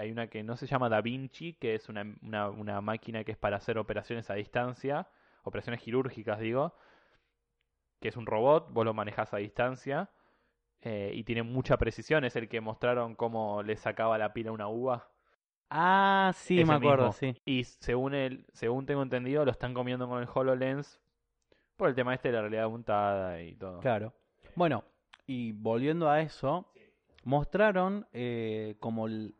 hay una que no se llama Da Vinci, que es una, una, una máquina que es para hacer operaciones a distancia, operaciones quirúrgicas, digo, que es un robot, vos lo manejás a distancia eh, y tiene mucha precisión. Es el que mostraron cómo le sacaba la pila a una uva. Ah, sí, Ese me acuerdo, mismo. sí. Y según el, según tengo entendido, lo están comiendo con el HoloLens por el tema este de la realidad aumentada y todo. Claro. Bueno, y volviendo a eso, mostraron eh, como el,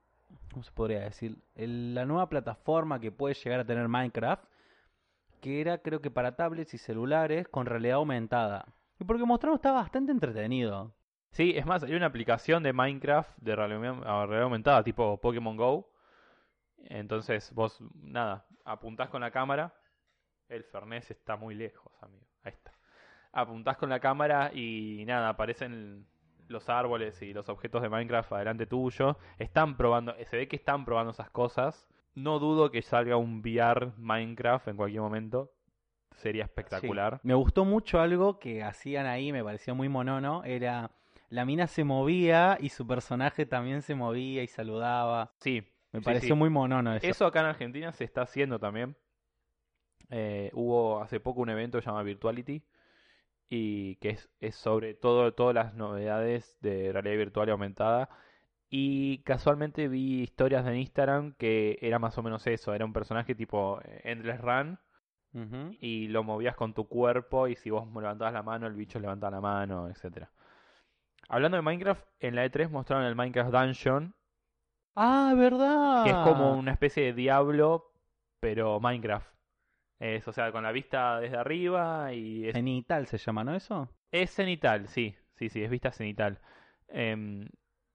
¿cómo se podría decir? El- la nueva plataforma que puede llegar a tener Minecraft, que era creo que para tablets y celulares con realidad aumentada. Y porque mostraron estaba bastante entretenido. Sí, es más, hay una aplicación de Minecraft de realidad, a realidad aumentada, tipo Pokémon Go. Entonces vos, nada, apuntás con la cámara. El Fernés está muy lejos, amigo. Ahí está. Apuntás con la cámara y nada, aparecen los árboles y los objetos de Minecraft adelante tuyo. Están probando, se ve que están probando esas cosas. No dudo que salga un VR Minecraft en cualquier momento. Sería espectacular. Sí. Me gustó mucho algo que hacían ahí, me pareció muy monono, era la mina se movía y su personaje también se movía y saludaba. Sí, Me Sí, pareció sí. muy monono eso. Eso acá en Argentina se está haciendo también. Eh, hubo hace poco un evento llamado Virtuality y que es, es sobre todo todas las novedades de realidad virtual y aumentada. Y casualmente vi historias de Instagram que era más o menos eso, era un personaje tipo eh, Endless Run y lo movías con tu cuerpo y si vos levantabas la mano, el bicho levantaba la mano, etcétera. Hablando de Minecraft, en la E3 mostraron el Minecraft Dungeon, Ah, ¿verdad? que es como una especie de Diablo, pero Minecraft. Es, o sea, con la vista desde arriba y es, Cenital se llama, ¿no eso? es cenital, sí, sí, sí, es vista cenital. Em,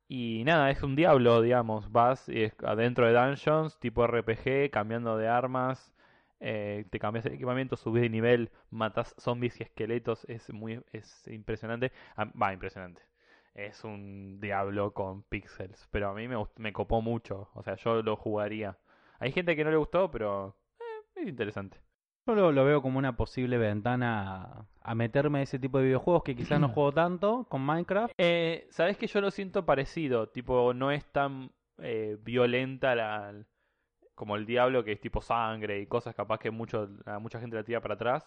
y nada, es un diablo, digamos, vas y es adentro de dungeons, tipo RPG, cambiando de armas, eh, te cambias el equipamiento, subís de nivel, matas zombies y esqueletos, es muy, es impresionante. Ah, Va, impresionante. Es un diablo con pixels, pero a mí me, me copó mucho, o sea, yo lo jugaría. Hay gente que no le gustó, pero eh, es interesante. Yo lo, lo veo como una posible ventana a, a meterme a ese tipo de videojuegos que quizás no juego tanto con Minecraft. Eh, Sabes que yo lo siento parecido, tipo, no es tan eh, violenta la, como el diablo, que es tipo sangre y cosas capaz que mucho, a mucha gente la tira para atrás.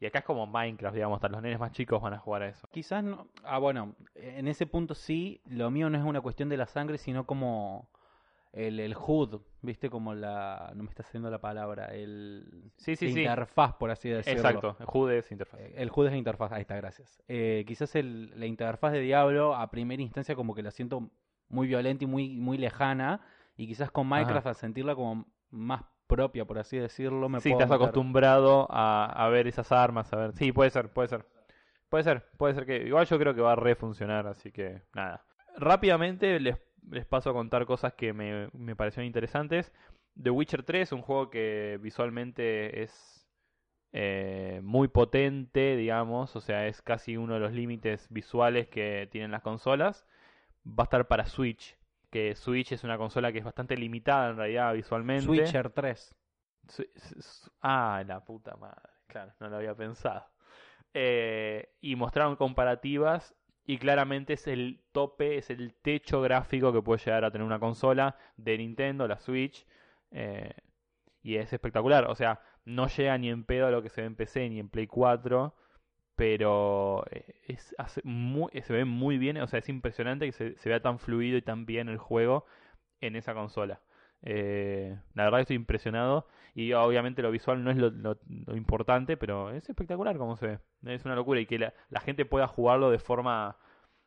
Y acá es como Minecraft, digamos, hasta los nenes más chicos van a jugar a eso. Quizás no. Ah, bueno, en ese punto sí, lo mío no es una cuestión de la sangre, sino como el, el HUD, ¿viste? Como la. No me está saliendo la palabra. El. Sí, sí, sí. interfaz, por así decirlo. Exacto, Jude es interfaz. Eh, El HUD es interfaz, ahí está, gracias. Eh, quizás el- la interfaz de Diablo a primera instancia como que la siento muy violenta y muy, muy lejana. Y quizás con Minecraft al sentirla como más propia, por así decirlo, me Sí, puedo estás meter. acostumbrado a, a ver esas armas, a ver. Sí, puede ser, puede ser. Puede ser, puede ser que. Igual yo creo que va a refuncionar, así que nada. Rápidamente les, les paso a contar cosas que me, me parecieron interesantes. The Witcher 3, un juego que visualmente es eh, muy potente, digamos, o sea, es casi uno de los límites visuales que tienen las consolas. Va a estar para Switch, que Switch es una consola que es bastante limitada en realidad visualmente. Switcher 3. Su- su- su- Ah, la puta madre. Claro, no lo había pensado. Eh, y mostraron comparativas y claramente es el tope, es el techo gráfico que puede llegar a tener una consola de Nintendo, la Switch. eh, y es espectacular. O sea, no llega ni en pedo a lo que se ve en PC ni en Play 4. Pero eh, es, hace muy- se ve muy bien. O sea, es impresionante que se, se vea tan fluido y tan bien el juego en esa consola. Eh, la verdad que estoy impresionado. Y obviamente lo visual no es lo, lo- lo importante, pero es espectacular como se ve. Es una locura. Y que la, la gente pueda jugarlo de forma.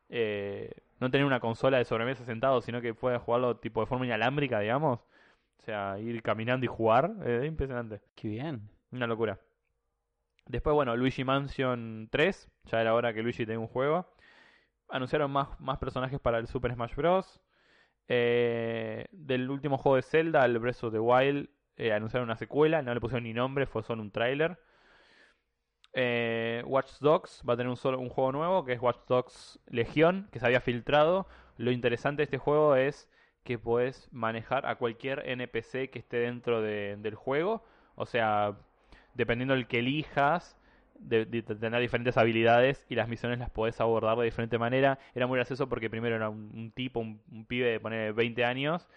eh, no tener una consola de sobremesa sentado, sino que pueda jugarlo tipo de forma inalámbrica, digamos. O sea, ir caminando y jugar. eh, Es impresionante. Qué bien. Una locura. Después, bueno, Luigi Mansion 3. Ya era hora que Luigi tenga un juego. Anunciaron más, más personajes para el Super Smash Bros. Eh, del último juego de Zelda, el Breath of the Wild, eh, anunciaron una secuela. No le pusieron ni nombre, fue solo un tráiler. Eh, Watch Dogs va a tener un, solo, un juego nuevo que es Watch Dogs Legión, que se había filtrado. Lo interesante de este juego es que puedes manejar a cualquier NPC que esté dentro de- del juego. O sea, dependiendo del que elijas, de, tener diferentes habilidades y las misiones las podés abordar de diferente manera. Era muy gracioso porque primero era un, tipo, un, pibe de poner 20 años,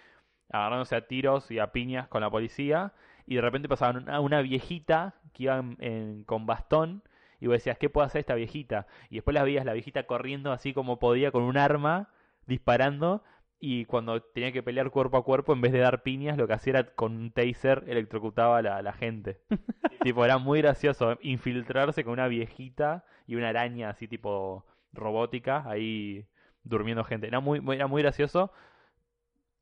agarrándose a tiros y a piñas con la policía, y de repente pasaban una, una viejita que iba en- con bastón, y vos decías, ¿qué puede hacer esta viejita? Y después la veías la viejita corriendo así como podía con un arma, disparando, y cuando tenía que pelear cuerpo a cuerpo, en vez de dar piñas, lo que hacía era con un taser electrocutaba a la, gente. tipo, era muy gracioso infiltrarse con una viejita y una araña así tipo robótica ahí durmiendo gente. Era muy, muy- era muy gracioso.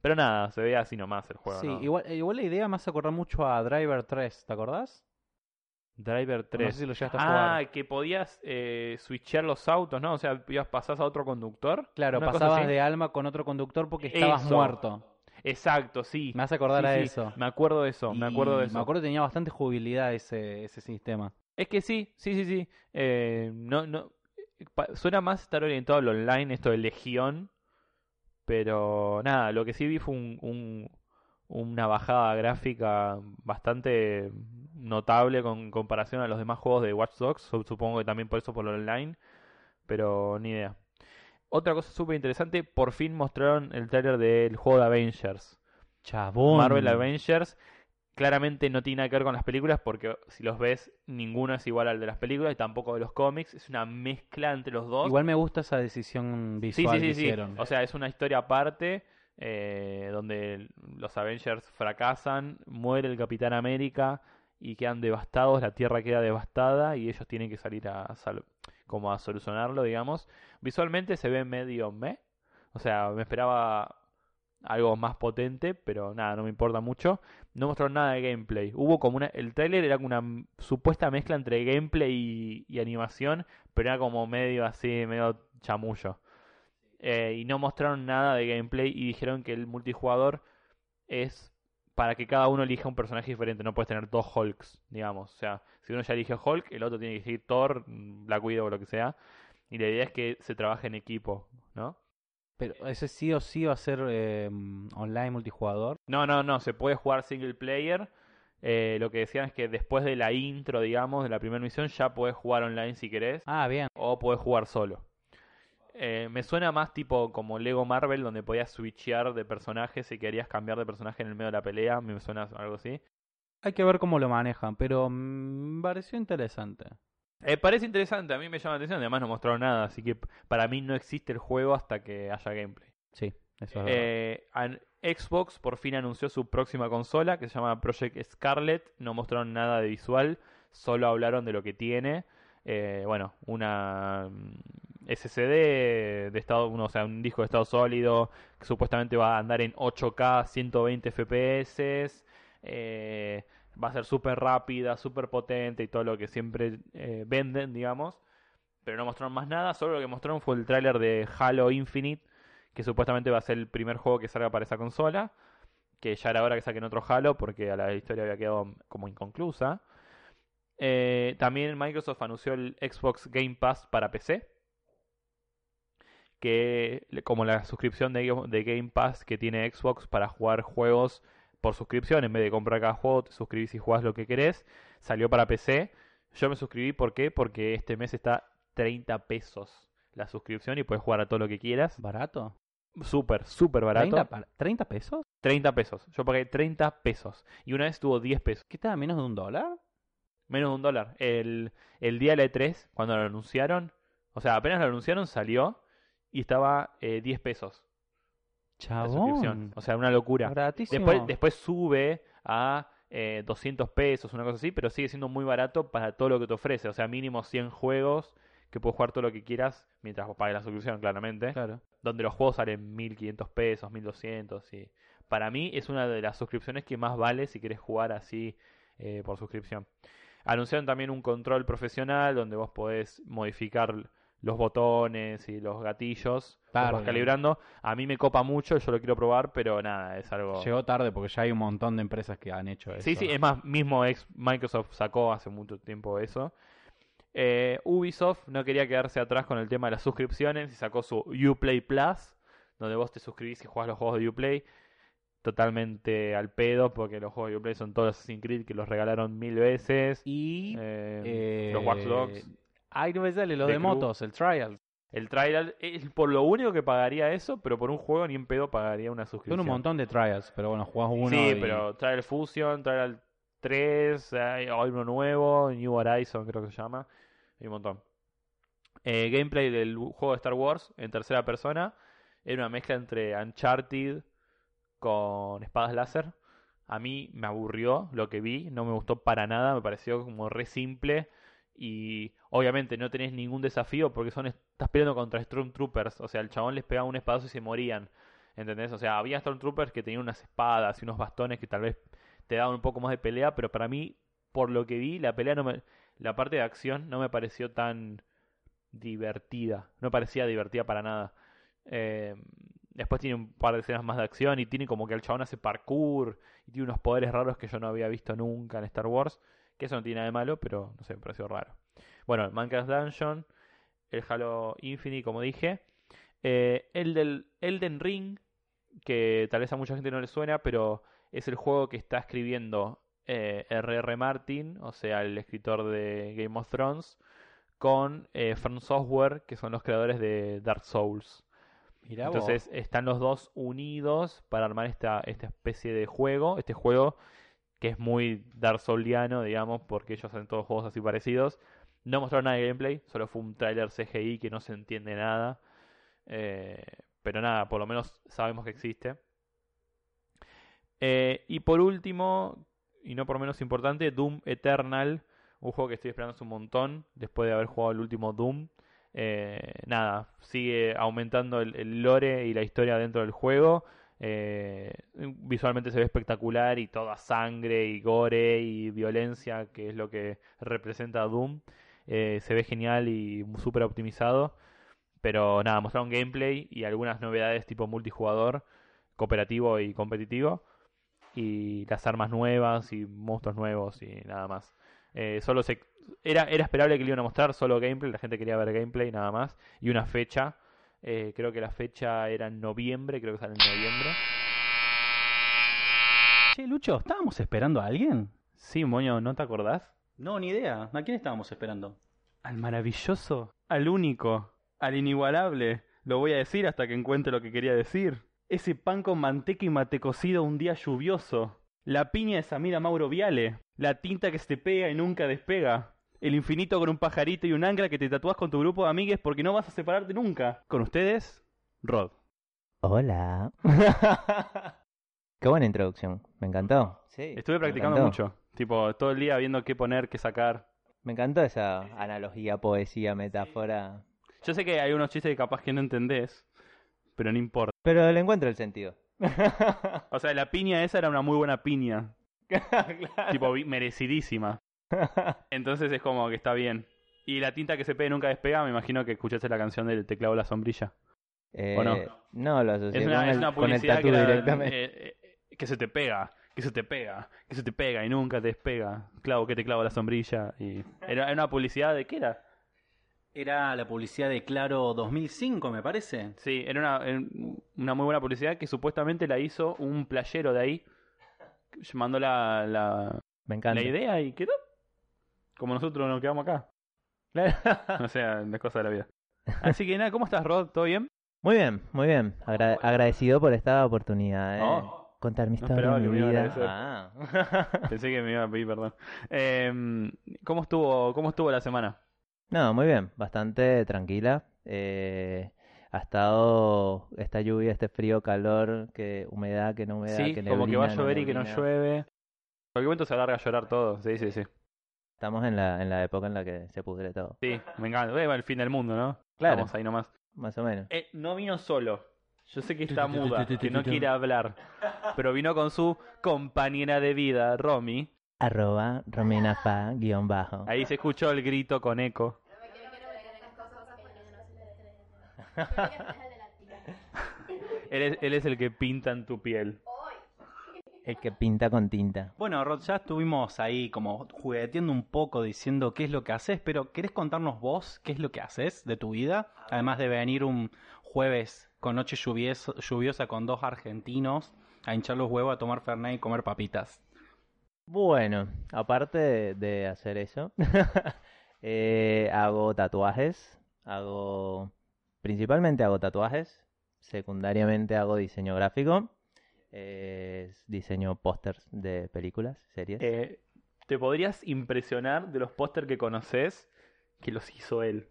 Pero nada, se ve así nomás el juego. sí, ¿no? igual, igual la idea me hace acordar mucho a Driver 3, ¿te acordás? Driver 3. No sé si lo llegaste a ah, jugar. que podías eh, switchear los autos, ¿no? O sea, ibas pasás a otro conductor. Claro, pasabas de alma con otro conductor porque estabas Eso. muerto. Exacto, sí. Me hace acordar Sí, a sí, eso. Me acuerdo de eso, me acuerdo de eso. Me acuerdo que tenía bastante jubilidad ese, ese sistema. Es que sí, sí, sí, sí. Eh, no, no, suena más estar orientado al online, esto de Legión. Pero nada, lo que sí vi fue un, un- una bajada gráfica bastante notable con comparación a los demás juegos de Watch Dogs. Su- Supongo que también por eso por lo online. Pero ni idea. Otra cosa súper interesante, por fin mostraron el trailer del juego de Avengers. Chabón. Marvel Avengers claramente no tiene nada que ver con las películas porque si los ves ninguno es igual al de las películas y tampoco de los cómics, es una mezcla entre los dos. Igual me gusta esa decisión visual sí, sí, que sí. hicieron. O sea, es una historia aparte eh, donde los Avengers fracasan, muere el Capitán América y quedan devastados, la Tierra queda devastada y ellos tienen que salir a sal- como a solucionarlo, digamos. Visualmente se ve medio me, o sea, me esperaba algo más potente, pero nada, no me importa mucho. No mostraron nada de gameplay. Hubo como una. El trailer era como una supuesta mezcla entre gameplay y, y animación, pero era como medio así, medio chamullo. Eh, y no mostraron nada de gameplay y dijeron que el multijugador es para que cada uno elija un personaje diferente. No puedes tener dos Hulks, digamos. O sea, si uno ya elige Hulk, el otro tiene que elegir Thor, Black Widow o lo que sea. Y la idea es que se trabaje en equipo, ¿no? Pero ese sí o sí va a ser eh, online multijugador. No, no, no, se puede jugar single player. Eh, lo que decían es que después de la intro, digamos, de la primera misión, ya puedes jugar online si querés, Ah, bien. o puedes jugar solo. Eh, me suena más tipo como Lego Marvel, donde podías switchear de personaje si querías cambiar de personaje en el medio de la pelea. Me suena algo así. Hay que ver cómo lo manejan, pero mm, me pareció interesante. Eh, parece interesante, a mí me llama la atención. Además, no mostraron nada, así que para mí no existe el juego hasta que haya gameplay. Sí, eso es verdad. Eh, Xbox por fin anunció su próxima consola que se llama Project Scarlet. No mostraron nada de visual, solo hablaron de lo que tiene. Eh, bueno, una SSD de estado, uno, o sea, un disco de estado sólido que supuestamente va a andar en 8K, 120 FPS. va a ser súper rápida, súper potente y todo lo que siempre eh, venden, digamos. Pero no mostraron más nada, solo lo que mostraron fue el tráiler de Halo Infinite que supuestamente va a ser el primer juego que salga para esa consola, que ya era hora que saquen otro Halo porque a la historia había quedado como inconclusa. Eh, también Microsoft anunció el Xbox Game Pass para PC, que como la suscripción de, de Game Pass que tiene Xbox para jugar juegos por suscripción, en vez de comprar cada juego, te suscribís y jugás lo que querés, salió para PC. Yo me suscribí, ¿por qué? Porque este mes está 30 pesos la suscripción y puedes jugar a todo lo que quieras. ¿Barato? Súper, súper barato. 30, pa- ¿30 pesos? 30 pesos. Yo pagué 30 pesos. Y una vez tuvo 10 pesos. ¿Qué está? ¿Menos de un dólar? Menos de un dólar. El, el día de la E3, cuando lo anunciaron, o sea, apenas lo anunciaron, salió y estaba eh, 10 pesos la suscripción. Chabón. O sea, una locura. Baratísimo. Después, después sube a eh, 200 pesos, una cosa así, pero sigue siendo muy barato para todo lo que te ofrece. O sea, mínimo 100 juegos que puedes jugar todo lo que quieras mientras vos pagues la suscripción, claramente. Claro. donde los juegos salen 1500 pesos, 1200 y para mí es una de las suscripciones que más vale si querés jugar así eh, por suscripción. Anunciaron también un control profesional donde vos podés modificar los botones y los gatillos, los vas bien. calibrando. A mí me copa mucho, yo lo quiero probar, pero nada, es algo... Llegó tarde porque ya hay un montón de empresas que han hecho eso. Sí, sí, es más, mismo ex Microsoft sacó hace mucho tiempo eso. Eh, Ubisoft no quería quedarse atrás con el tema de las suscripciones y sacó su Uplay Plus, donde vos te suscribís y jugás los juegos de Uplay. Totalmente al pedo, porque los juegos de Uplay son todos Assassin's Creed que los regalaron mil veces. Y... Eh, eh, los Watch Dogs. Ay, no me sale, los The de Crew. motos, el Trials. El trial, es por lo único que pagaría eso, pero por un juego ni en pedo pagaría una Son suscripción. un montón de Trials, pero bueno, jugás uno Sí, y- pero Trial Fusion, Trial 3, hay hay uno nuevo, New Horizon creo que se llama, hay un montón. Eh, gameplay del juego de Star Wars en tercera persona, era una mezcla entre Uncharted con espadas láser. A mí me aburrió lo que vi, no me gustó para nada, me pareció como re simple y obviamente no tenés ningún desafío porque son estás peleando contra Stormtroopers, o sea, el chabón les pegaba un espadazo y se morían. ¿Entendés? O sea, había Stormtroopers que tenían unas espadas y unos bastones que tal vez te daban un poco más de pelea, pero para mí, por lo que vi, la pelea no me, la parte de acción no me pareció tan divertida. No parecía divertida para nada. Eh, después tiene un par de escenas más de acción y tiene como que el chabón hace parkour y tiene unos poderes raros que yo no había visto nunca en Star Wars. Que eso no tiene nada de malo, pero no sé, me pareció raro. Bueno, el Minecraft Dungeon, el Halo Infinite, como dije. Eh, el del Elden Ring, que tal vez a mucha gente no le suena, pero es el juego que está escribiendo eh, R.R. Martin, o sea, el escritor de Game of Thrones, con eh, Software, que son los creadores de Dark Souls. Mirá vos. Entonces están los dos unidos para armar esta, esta especie de juego. Este juego que es muy Dark Souliano, digamos, porque ellos hacen todos juegos así parecidos. No mostraron nada de gameplay, solo fue un tráiler CGI que no se entiende nada. Eh, pero nada, por lo menos sabemos que existe. Eh, y por último, y no por menos importante, Doom Eternal, un juego que estoy esperando hace un montón, después de haber jugado el último Doom. Eh, nada, sigue aumentando el, el lore y la historia dentro del juego. Eh, visualmente se ve espectacular y toda sangre y gore y violencia, que es lo que representa Doom. Eh, se ve genial y súper optimizado. Pero nada, mostraron gameplay y algunas novedades tipo multijugador, cooperativo y competitivo. Y las armas nuevas y monstruos nuevos y nada más. Eh, solo se era, era esperable que le iban a mostrar solo gameplay, la gente quería ver gameplay nada más. Y una fecha, eh, creo que la fecha era en noviembre, creo que sale en noviembre. Che, Lucho, ¿estábamos esperando a alguien? Sí, Moño, ¿no te acordás? No, ni idea. ¿A quién estábamos esperando? Al maravilloso, al único, al inigualable. Lo voy a decir hasta que encuentre lo que quería decir. Ese pan con manteca y mate cocido un día lluvioso. La piña de Samira Mauro Viale. La tinta que se te pega y nunca despega. El infinito con un pajarito y un ancla que te tatúas con tu grupo de amigues porque no vas a separarte nunca. Con ustedes, Rod. Hola. Qué buena introducción. Me encantó. Sí. Estuve practicando mucho. Tipo, todo el día viendo qué poner, qué sacar. Me encantó esa analogía, poesía, metáfora. Yo sé que hay unos chistes que capaz que no entendés, pero no importa. Pero le encuentro el sentido. O sea, la piña esa era una muy buena piña. Tipo, vi- merecidísima. Entonces es como que está bien. Y la tinta que se pega y nunca despega, me imagino que escuchaste la canción del teclado La Sombrilla. Eh, ¿O no? No, lo asocié Es con, una, es el, una con el publicidad que, directamente. eh, eh, que se te pega, que se te pega, que se te pega y nunca te despega. Clavo que te clavo la sombrilla. y Era, era una publicidad de qué era? Era la publicidad de Claro 2005, me parece. Sí, era una, era una muy buena publicidad que supuestamente la hizo un playero de ahí. Mandó la, la, Me encanta. la idea y quedó. Como nosotros nos quedamos acá. Claro. O sea, las cosas de la vida. Así que nada, ¿cómo estás, Rod? ¿Todo bien? Muy bien, muy bien. Agra- agradecido por esta oportunidad de Oh. contar mi No historia, esperaba mi vida. Ah. Pensé que me iba a pedir perdón. Em, ¿cómo, estuvo, ¿Cómo estuvo la semana? No, muy bien, bastante tranquila. Eh, ha estado esta lluvia, este frío, calor, que humedad, que no humedad, sí, que como que va a neblina, llover y que no neblina. llueve. En cualquier momento se alarga a llorar todo. Sí, sí, sí. Estamos en la, en la época en la que se pudre todo. Sí, me encanta. Eh, el fin del mundo, ¿no? Claro. Estamos ahí nomás. Más o menos. Eh, no vino solo. Yo sé que está muda, que no quiere hablar. Pero vino con su compañera de vida, Romy. Arroba Romina Fa, guion bajo. Ahí se escuchó el grito con eco. Él es, él es el que pinta en tu piel. El que pinta con tinta. Bueno, Rod, ya estuvimos ahí como jugueteando un poco diciendo qué es lo que haces, pero ¿querés contarnos vos qué es lo que haces de tu vida? Además de venir un jueves con noche lluviosa, lluviosa con dos argentinos a hinchar los huevos, a tomar fernet y comer papitas. Bueno, aparte de, de hacer eso, eh, hago tatuajes. Hago. Principalmente hago tatuajes. Secundariamente hago diseño gráfico. Eh, diseño pósters de películas, series. Eh, ¿Te podrías impresionar de los póster que conoces que los hizo él?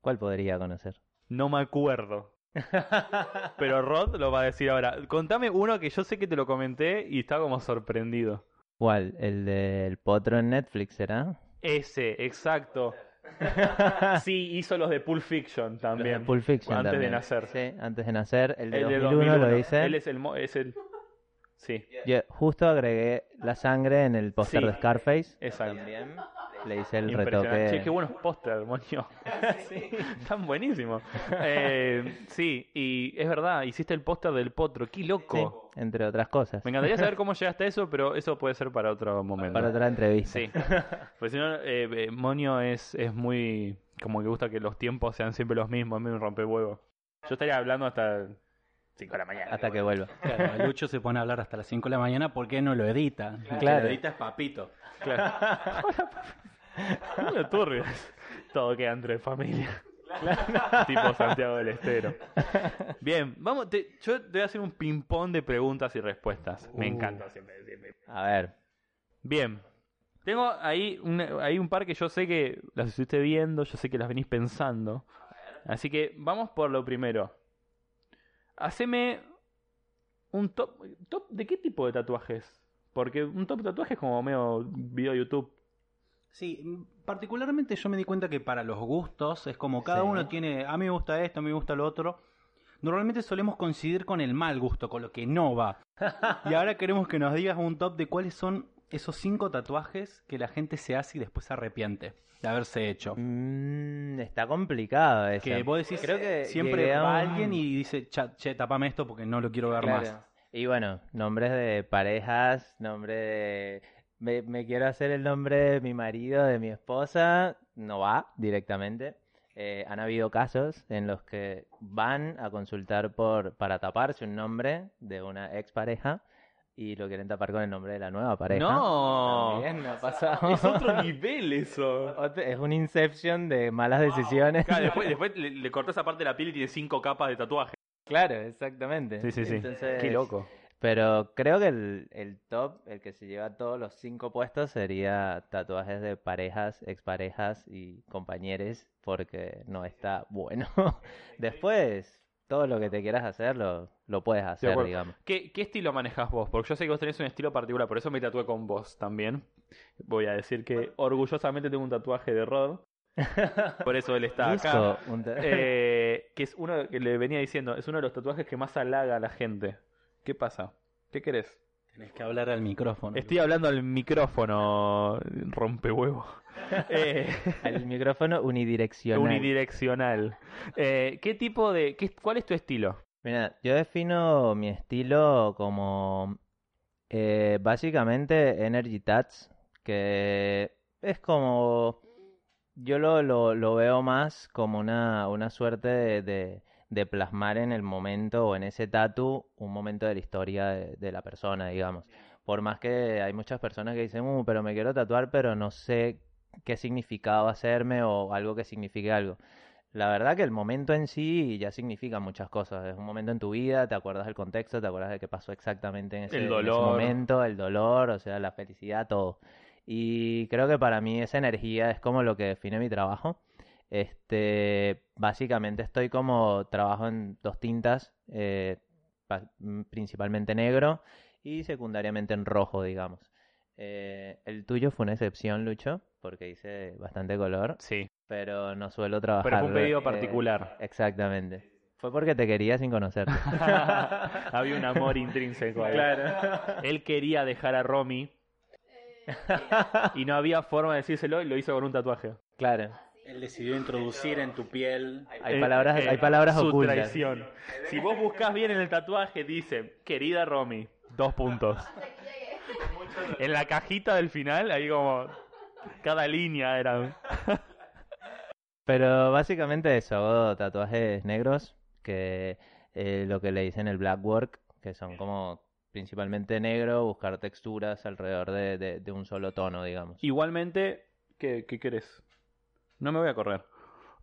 ¿Cuál podría conocer? No me acuerdo. Pero Rod lo va a decir ahora. Contame uno que yo sé que te lo comenté y estaba como sorprendido. ¿Cuál? ¿El del potro en Netflix será? Ese, exacto. Sí, hizo los de Pulp Fiction también. Pulp Fiction Antes de también. nacer. Sí, antes de nacer. El de, El de 2001, 2001. lo hice. Él es el, es el... Sí, Yo justo agregué la sangre en el póster Sí. de Scarface. exacto. También le hice el Impresionante. retoque. Che, qué buenos póster, moño. Están buenísimos. Eh, sí, y es verdad, hiciste el póster del potro. Qué Sí, loco. entre otras cosas. Me encantaría saber cómo llegaste a eso, pero eso puede ser para otro momento. Para otra entrevista. Sí. Porque si no, eh, eh, Moño es, es muy. Como que gusta que los tiempos sean siempre los mismos, es medio un rompehuevo. Yo estaría hablando hasta 5 de la mañana. Hasta que vuelva. Claro, Lucho se pone a hablar hasta las 5 de la mañana porque no lo edita. Claro. lo edita es Papito. Claro. Hola, turbios. Todo queda entre familia. tipo Santiago del Estero. Bien, vamos, te- yo te voy a hacer un ping-pong de preguntas y respuestas. Me Uh. encanta siempre, siempre. A ver. Bien. Tengo ahí un, ahí un par que yo sé que las estuviste viendo, yo sé que las venís pensando. Así que vamos por lo primero. Haceme un top, top. ¿De qué tipo de tatuajes? Porque un top de tatuajes es como medio video YouTube. Sí, particularmente yo me di cuenta que para los gustos es como cada Sí. uno tiene, a mí me gusta esto, a mí me gusta lo otro. Normalmente solemos coincidir con el mal gusto, con lo que no va. Y ahora queremos que nos digas un top de cuáles son esos cinco tatuajes que la gente se hace y después se arrepiente de haberse hecho. Mm, está complicado eso. Que vos decís, Creo que siempre va alguien y dice, "Cha- che, tapame esto porque no lo quiero ver Claro. más. Y bueno, nombres de parejas, nombre de... Me, me quiero hacer el nombre de mi marido, de mi esposa, no va directamente. Eh, han habido casos en los que van a consultar por para taparse un nombre de una expareja y lo quieren tapar con el nombre de la nueva pareja. No. También ha pasado. Es otro nivel eso. Es un inception de malas decisiones. Claro, después, después le, le cortó esa parte de la piel y tiene cinco capas de tatuaje. Claro, exactamente. Sí, sí, sí. Entonces, Qué loco. Pero creo que el, el top, el que se lleva todos los cinco puestos, sería tatuajes de parejas, exparejas y compañeros, porque no está bueno. Después, todo lo que te quieras hacer, lo, puedes hacer, digamos. ¿Qué, qué estilo manejas vos? Porque yo sé que vos tenés un estilo particular, por eso me tatué con vos también. Voy a decir que orgullosamente tengo un tatuaje de Rod. Por eso él está acá. Eh, que es uno que le venía diciendo, es uno de los tatuajes que más halaga a la gente. ¿Qué pasa? ¿Qué querés? Tenés que hablar al micrófono. Estoy hablando al micrófono, rompehuevo. Eh, Al micrófono unidireccional. unidireccional. Eh, ¿Qué tipo de... Qué, ¿Cuál es tu estilo? Mira, yo defino mi estilo como eh, básicamente Energy Tats, que es como, yo lo, veo más como una, una suerte de plasmar en el momento o en ese tatu un momento de la historia de, de la persona, digamos. Por más que hay muchas personas que dicen, "Uh, pero me quiero tatuar, pero no sé qué significado hacerme o algo que signifique algo. La verdad que el momento en sí ya significa muchas cosas. Es un momento en tu vida, te acuerdas del contexto, te acuerdas de qué pasó exactamente en ese, El en ese dolor. momento, el dolor, o sea, la felicidad, todo. Y creo que para mí esa energía es como lo que define mi trabajo. Este, básicamente estoy como trabajo en dos tintas, eh, mm, principalmente negro y secundariamente en rojo, digamos. Eh, el tuyo fue una excepción, Lucho, porque hice bastante color, Sí, pero no suelo trabajar. pero fue un pedido eh, particular. exactamente. Fue porque te quería sin conocerte. Había un amor intrínseco ahí. claro. Él quería dejar a Romy y no había forma de decírselo y lo hizo con un tatuaje. Claro. Él decidió introducir en tu piel. Hay Eh, palabras, eh, hay palabras su ocultas. traición. Si vos buscas bien en el tatuaje, dice, querida Romy, dos puntos. En la cajita del final, ahí como cada línea era... Pero básicamente eso, hago tatuajes negros, que eh, lo que le dicen el black work, que son como principalmente negro, buscar texturas alrededor de, de- de un solo tono, digamos. Igualmente, ¿qué, qué querés? No me voy a correr.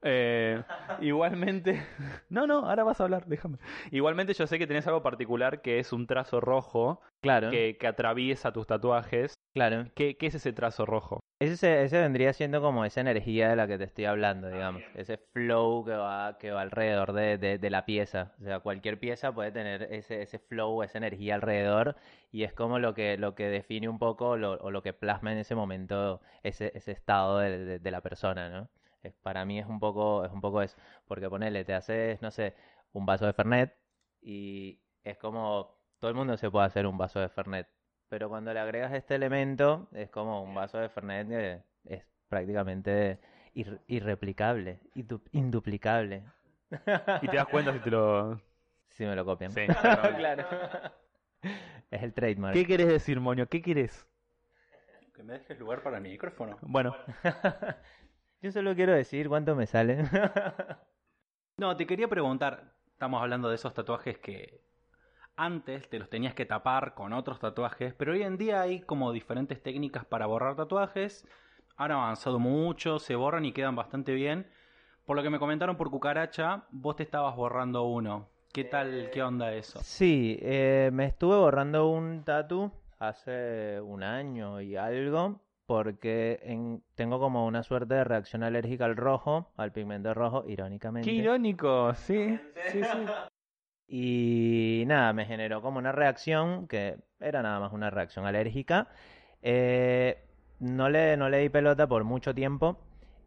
Eh, igualmente, no, no, ahora vas a hablar, déjame. Igualmente yo sé que tenés algo particular que es un trazo rojo Claro, que, que atraviesa tus tatuajes. Claro. ¿Qué, qué es ese trazo rojo? Ese, ese vendría siendo como esa energía de la que te estoy hablando, digamos. Ese flow que va, que va alrededor de, de, de la pieza. O sea, cualquier pieza puede tener ese, ese flow, esa energía alrededor. Y es como lo que, lo que define un poco lo, o lo que plasma en ese momento ese, ese estado de, la persona, ¿no? Es- para mí es un poco, es un poco eso. Porque ponele, te haces, no sé, un vaso de Fernet y es como todo el mundo se puede hacer un vaso de Fernet. Pero cuando le agregas este elemento, es como un vaso de Fernet que es prácticamente ir- irreplicable, indu- induplicable. Y te das cuenta si te lo... Si me lo copian. Sí. claro. Es el trademark. ¿Qué querés decir, Moño? ¿Qué querés? Que me dejes lugar para mi micrófono. Bueno, Yo solo quiero decir cuánto me sale. No, te quería preguntar, estamos hablando de esos tatuajes que antes te los tenías que tapar con otros tatuajes, pero hoy en día hay como diferentes técnicas para borrar tatuajes. Han avanzado mucho, se borran y quedan bastante bien. Por lo que me comentaron por cucaracha, vos te estabas borrando uno. ¿Qué tal, qué onda eso? Sí, eh, me estuve borrando un tatu hace un año y algo, porque en- tengo como una suerte de reacción alérgica al rojo, al pigmento rojo, irónicamente. qué irónico, sí. Sí, sí. Y nada, me generó como una reacción que era nada más una reacción alérgica. Eh, no le, no le di pelota por mucho tiempo.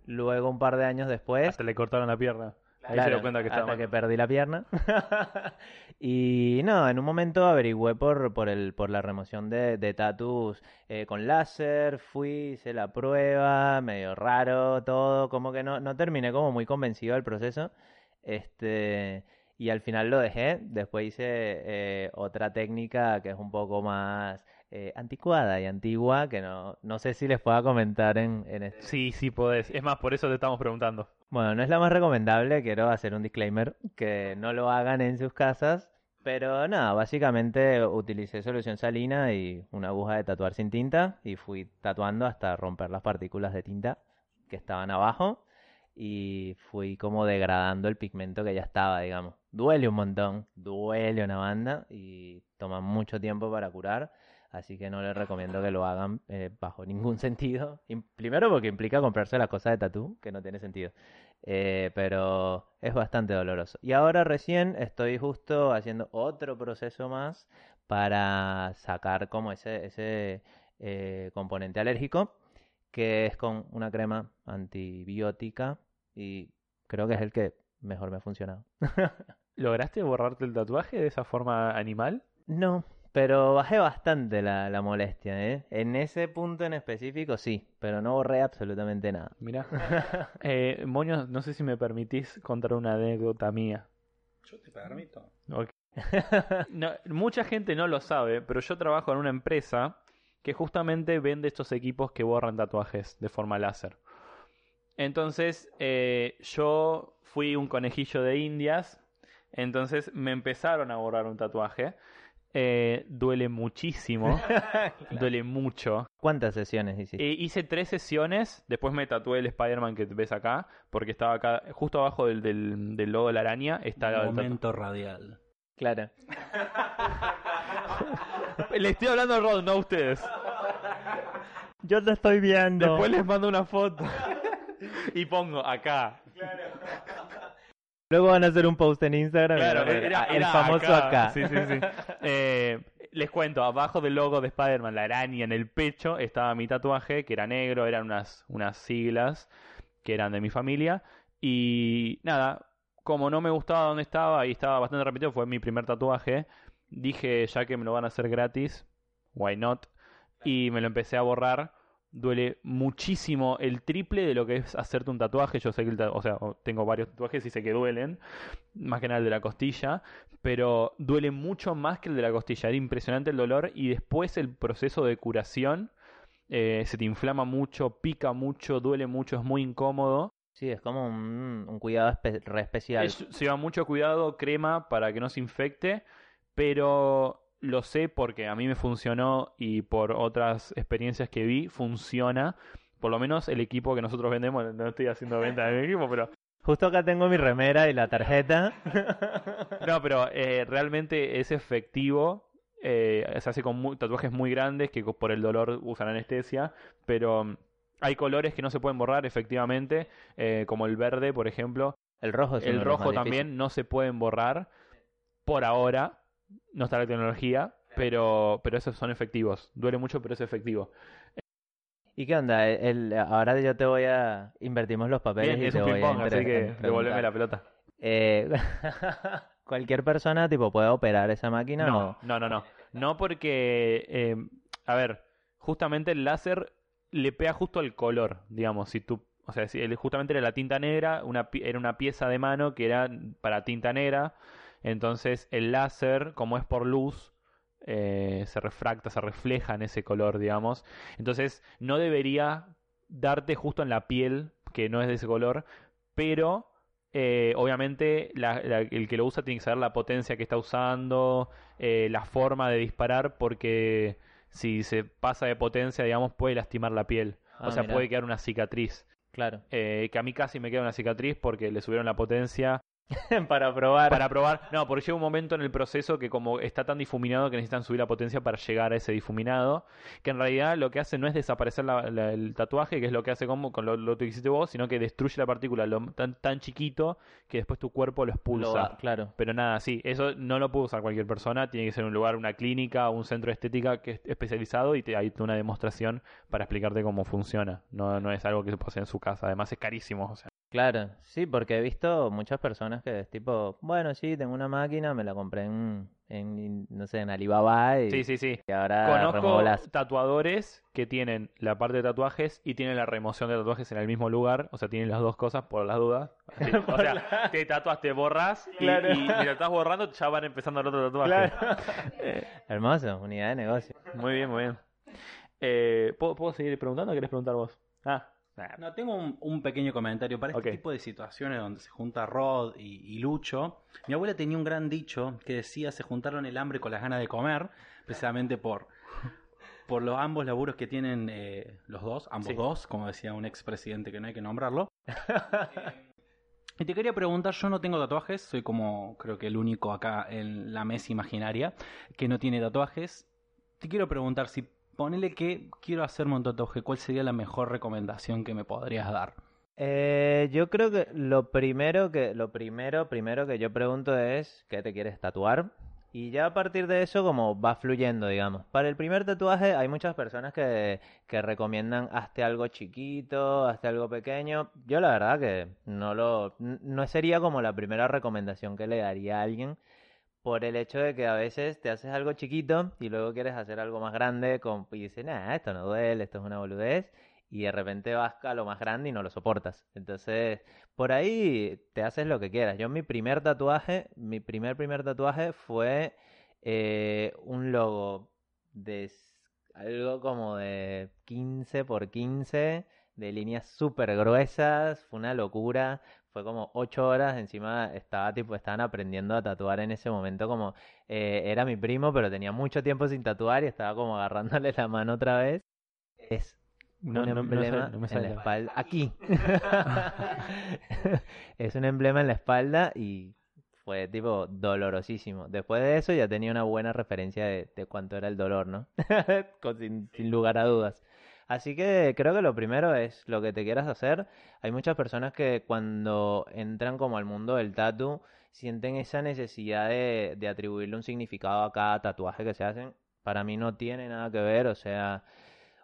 Luego, un par de años después, Hasta le cortaron la pierna. Ahí se dio cuenta que estaba hasta mal. que perdí la pierna. y no, en un momento averigüé por, por, el, por la remoción de, de tatus eh, con láser, fui, hice la prueba, medio raro todo, como que no, no terminé como muy convencido del proceso. Este, y al final lo dejé. Después hice eh, otra técnica que es un poco más eh, anticuada y antigua, que no, no sé si les pueda comentar en, en este. Sí, sí podés. Es más, por eso te estamos preguntando. Bueno, no es la más recomendable, quiero hacer un disclaimer, que no lo hagan en sus casas, pero nada, básicamente utilicé solución salina y una aguja de tatuar sin tinta y fui tatuando hasta romper las partículas de tinta que estaban abajo y fui como degradando el pigmento que ya estaba, digamos. Duele un montón, duele una banda y toma mucho tiempo para curar. Así que no les recomiendo que lo hagan eh, bajo ningún sentido. Im- Primero porque implica comprarse las cosas de tatú, que no tiene sentido. Eh, pero es bastante doloroso. Y ahora recién estoy justo haciendo otro proceso más para sacar como ese, ese eh, componente alérgico, que es con una crema antibiótica y creo que es el que mejor me ha funcionado. ¿Lograste borrarte el tatuaje de esa forma animal? No, pero bajé bastante la, la molestia, ¿eh? En ese punto en específico sí, pero no borré absolutamente nada. Mira. eh, Moño, no sé si me permitís contar una anécdota mía. Yo te permito. Ok. No, mucha gente no lo sabe, pero yo trabajo en una empresa que justamente vende estos equipos que borran tatuajes de forma láser. Entonces, eh, yo fui un conejillo de indias, entonces me empezaron a borrar un tatuaje. Eh, duele muchísimo, duele mucho. ¿Cuántas sesiones hiciste? Eh, hice tres sesiones, después me tatué el Spider-Man que ves acá, porque estaba acá, justo abajo del, del, del logo de la araña, está el Momento radial. Claro. Le estoy hablando a Rod, no a ustedes. Yo te estoy viendo. Después les mando una foto. y pongo acá. Luego van a hacer un post en Instagram. Claro, ver, era, el era famoso acá. Sí, sí, sí. Eh, les cuento, abajo del logo de Spider-Man, la araña en el pecho, estaba mi tatuaje, que era negro, eran unas, unas siglas que eran de mi familia. Y nada, como no me gustaba dónde estaba y estaba bastante repetido, fue mi primer tatuaje. Dije, ya que me lo van a hacer gratis, why not? Y me lo empecé a borrar. Duele muchísimo, el triple de lo que es hacerte un tatuaje. Yo sé que, el o sea, tengo varios tatuajes y sé que duelen, más que nada el de la costilla, pero duele mucho más que el de la costilla. Era impresionante el dolor y después el proceso de curación. eh, se te inflama mucho, pica mucho, duele mucho, es muy incómodo. Sí, es como un, un cuidado espe- re especial. Es- se lleva mucho cuidado, crema para que no se infecte, pero lo sé porque a mí me funcionó y por otras experiencias que vi, funciona. Por lo menos el equipo que nosotros vendemos, no estoy haciendo venta de mi equipo, pero Justo acá tengo mi remera y la tarjeta. no, pero eh, realmente es efectivo. eh, se hace con tatuajes muy grandes que por el dolor usan anestesia, pero mm, hay colores que no se pueden borrar efectivamente, eh, como el verde, por ejemplo. El rojo es El rojo también no se pueden borrar por ahora. No está la tecnología, pero, pero esos son efectivos. Duele mucho, pero es efectivo. ¿Y qué onda? El, ahora yo te voy a... Invertimos los papeles Bien, y es te un voy a entre- así que devuélveme la pelota. Eh, ¿Cualquier persona tipo puede operar esa máquina No, o...? no, no, no. No porque, eh, a ver, justamente el láser le pega justo al color, digamos. Si tú, o sea, si justamente era la tinta negra, una, era una pieza de mano que era para tinta negra. Entonces el láser, como es por luz, eh, se refracta, se refleja en ese color, digamos. Entonces no debería darte justo en la piel, que no es de ese color, pero eh, obviamente la- la- el que lo usa tiene que saber la potencia que está usando, eh, la forma de disparar, porque si se pasa de potencia, digamos, puede lastimar la piel. Ah, o sea, mirá. puede quedar una cicatriz. Claro. Eh, que a mí casi me queda una cicatriz porque le subieron la potencia Para probar. para probar. No, porque llega un momento en el proceso que como está tan difuminado que necesitan subir la potencia para llegar a ese difuminado, que en realidad lo que hace no es desaparecer la- la- el tatuaje, que es lo que hace como con lo, lo que hiciste vos, sino que destruye la partícula lo, tan, tan chiquito que después tu cuerpo lo Lo expulsa. va- claro. Pero nada, sí, eso no lo puede usar cualquier persona, tiene que ser un lugar, una clínica, un centro de estética que es especializado y te, hay una demostración para explicarte cómo funciona. No, no es algo que se puede hacer en su casa, además es carísimo. O sea. Claro, sí, porque he visto muchas personas que es tipo, bueno, sí, tengo una máquina, me la compré en, en no sé, en Alibaba y, Sí, sí, sí. y ahora Conozco remuevo las... tatuadores que tienen la parte de tatuajes y tienen la remoción de tatuajes en el mismo lugar. O sea, tienen las dos cosas por las dudas. O sea, te tatuas, te borras y, Claro. y mientras estás borrando ya van empezando el otro tatuaje. Eh, Hermoso, unidad de negocio. muy bien, muy bien. Eh, ¿puedo, ¿Puedo seguir preguntando o querés preguntar vos? Ah. No, tengo un, un pequeño comentario. Para este tipo de situaciones donde se junta Rod y, y Lucho, mi abuela tenía un gran dicho que decía se juntaron el hambre con las ganas de comer, precisamente por, por los ambos laburos que tienen eh, los dos, ambos Sí. dos, como decía un expresidente que no hay que nombrarlo. Y te quería preguntar, yo no tengo tatuajes, soy como creo que el único acá en la mesa imaginaria que no tiene tatuajes. Te quiero preguntar si ponele que quiero hacerme un tatuaje, ¿cuál sería la mejor recomendación que me podrías dar? Eh, yo creo que lo primero que lo primero primero que yo pregunto es ¿qué te quieres tatuar? Y ya a partir de eso como va fluyendo, digamos. Para el primer tatuaje hay muchas personas que, que recomiendan hazte algo chiquito, hazte algo pequeño. Yo la verdad que no lo no sería como la primera recomendación que le daría a alguien por el hecho de que a veces te haces algo chiquito y luego quieres hacer algo más grande con, y dices, nah, esto no duele, esto es una boludez y de repente vas a lo más grande y no lo soportas. Entonces, por ahí te haces lo que quieras. Yo mi primer tatuaje, mi primer primer tatuaje fue eh, un logo de algo como de 15 por 15, de líneas súper gruesas, fue una locura. Fue como ocho horas, encima estaba tipo, estaban aprendiendo a tatuar en ese momento como eh, era mi primo, pero tenía mucho tiempo sin tatuar y estaba como agarrándole la mano otra vez. Es No, un no- no me emblema sale- en la espalda. Aquí. es un emblema en la espalda y fue tipo dolorosísimo. Después de eso ya tenía una buena referencia de, de cuánto era el dolor, ¿no? Con- sin, sin lugar a dudas. Así que creo que lo primero es lo que te quieras hacer. Hay muchas personas que cuando entran como al mundo del tatu sienten esa necesidad de, de atribuirle un significado a cada tatuaje que se hacen. Para mí no tiene nada que ver, o sea,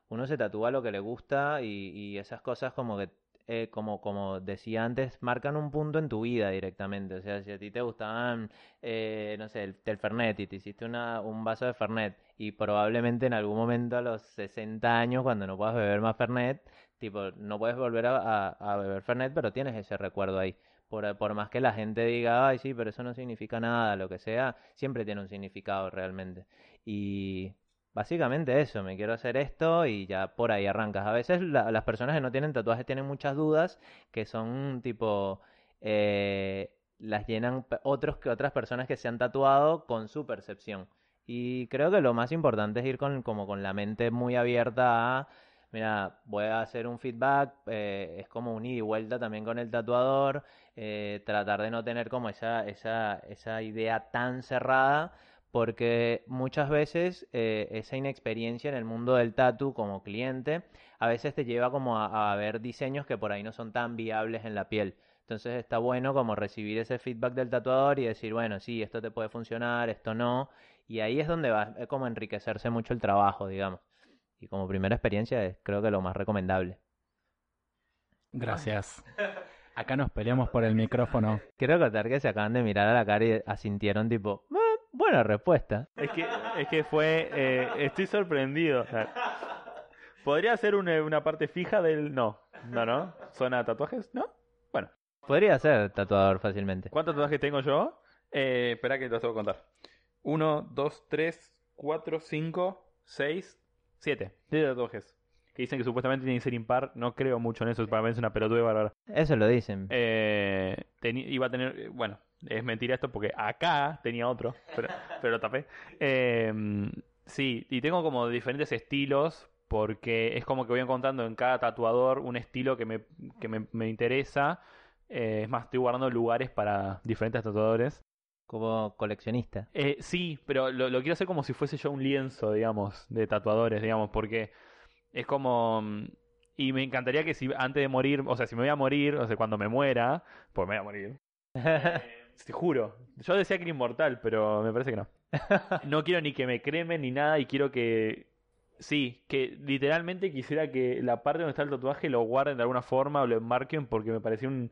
uno se tatúa lo que le gusta y, y esas cosas como que, eh, como, como decía antes, marcan un punto en tu vida directamente. O sea, si a ti te gustaban, eh, no sé, el, el Fernet y te hiciste una, un vaso de Fernet y probablemente en algún momento a los 60 años, cuando no puedas beber más Fernet, tipo, no puedes volver a, a- beber Fernet, pero tienes ese recuerdo ahí. Por, por más que la gente diga, ay, sí, pero eso no significa nada, lo que sea, siempre tiene un significado realmente. Y Básicamente eso, me quiero hacer esto y ya por ahí arrancas. A veces la- las personas que no tienen tatuajes tienen muchas dudas que son tipo, eh, las llenan otros que otras personas que se han tatuado con su percepción. Y creo que lo más importante es ir con, como con la mente muy abierta a, mira, voy a hacer un feedback, eh, es como un ida y vuelta también con el tatuador, eh, tratar de no tener como esa, esa, esa idea tan cerrada porque muchas veces eh, esa inexperiencia en el mundo del tatu como cliente a veces te lleva como a, a ver diseños que por ahí no son tan viables en la piel. Entonces está bueno como recibir ese feedback del tatuador y decir, bueno, sí, esto te puede funcionar, esto no. Y ahí es donde va a como enriquecerse mucho el trabajo, digamos. Y como primera experiencia es creo que lo más recomendable. Gracias. Acá nos peleamos por el micrófono. Quiero contar que se acaban de mirar a la cara y asintieron tipo, "Ah, buena respuesta. Es que, es que fue. eh, estoy sorprendido. ¿Podría ser una, una parte fija del.? No, no, no. ¿Zona de tatuajes? ¿No? Bueno, Podría ser tatuador fácilmente. ¿cuántos tatuajes tengo yo? Eh, espera que te los tengo que contar. Uno, dos, tres, cuatro, cinco, seis, siete. Siete tatuajes. Que dicen que supuestamente tienen que ser impar. No creo mucho en eso. Para mí es una pelotuda bárbara. Eso lo dicen. Eh, iba a tener, eh, bueno, es mentira esto porque acá tenía otro, pero, pero lo tapé. Eh, sí, y tengo como diferentes estilos porque es como que voy encontrando en cada tatuador un estilo que me, que me, me interesa. Eh, es más, estoy guardando lugares para diferentes tatuadores. Como coleccionista. Eh, sí, pero lo, lo quiero hacer como si fuese yo un lienzo, digamos, de tatuadores, digamos, porque es como... mm, Y me encantaría que si antes de morir, o sea, si me voy a morir, o sea, cuando me muera, pues me voy a morir. Te juro. Yo decía que era inmortal, pero me parece que no. No quiero ni que me cremen ni nada y quiero que Sí, que literalmente quisiera que la parte donde está el tatuaje lo guarden de alguna forma o lo enmarquen porque me pareció un,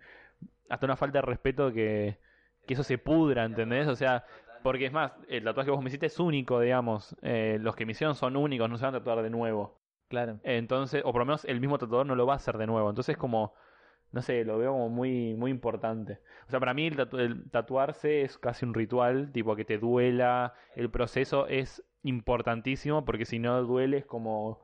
hasta una falta de respeto que, que eso se pudra, ¿entendés? O sea, porque es más, el tatuaje que vos me hiciste es único, digamos. Eh, los que me hicieron son únicos, no se van a tatuar de nuevo. Claro. Entonces, o por lo menos el mismo tatuador no lo va a hacer de nuevo. Entonces, como, no sé, lo veo como muy, muy importante. O sea, para mí el, tatu- el tatuarse es casi un ritual, tipo que te duela. El proceso es importantísimo porque si no duele es como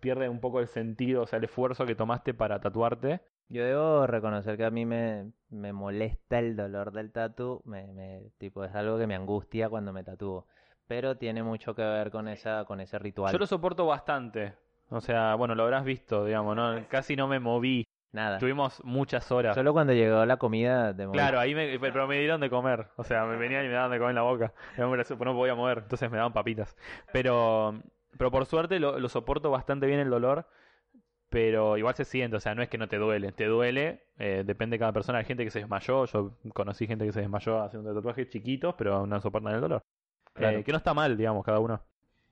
pierde un poco el sentido, o sea, el esfuerzo que tomaste para tatuarte. Yo debo reconocer que a mí me, me molesta el dolor del tatu, me, me- tipo, es algo que me angustia cuando me tatúo. Pero tiene mucho que ver con esa, con ese ritual. Yo lo soporto bastante. O sea, bueno, lo habrás visto, digamos, ¿no? Casi no me moví. Nada. Tuvimos muchas horas. Solo cuando llegó la comida de Claro, ahí me, pero me dieron de comer. O sea, me venían y me daban de comer en la boca. Y no me no me podía mover, entonces me daban papitas. Pero, pero por suerte lo, lo soporto bastante bien el dolor. Pero igual se siente, o sea, no es que no te duele. Te duele, eh, depende de cada persona. Hay gente que se desmayó. Yo conocí gente que se desmayó haciendo tatuajes chiquitos, pero no soportan el dolor. Claro. Eh, que no está mal, digamos, cada uno.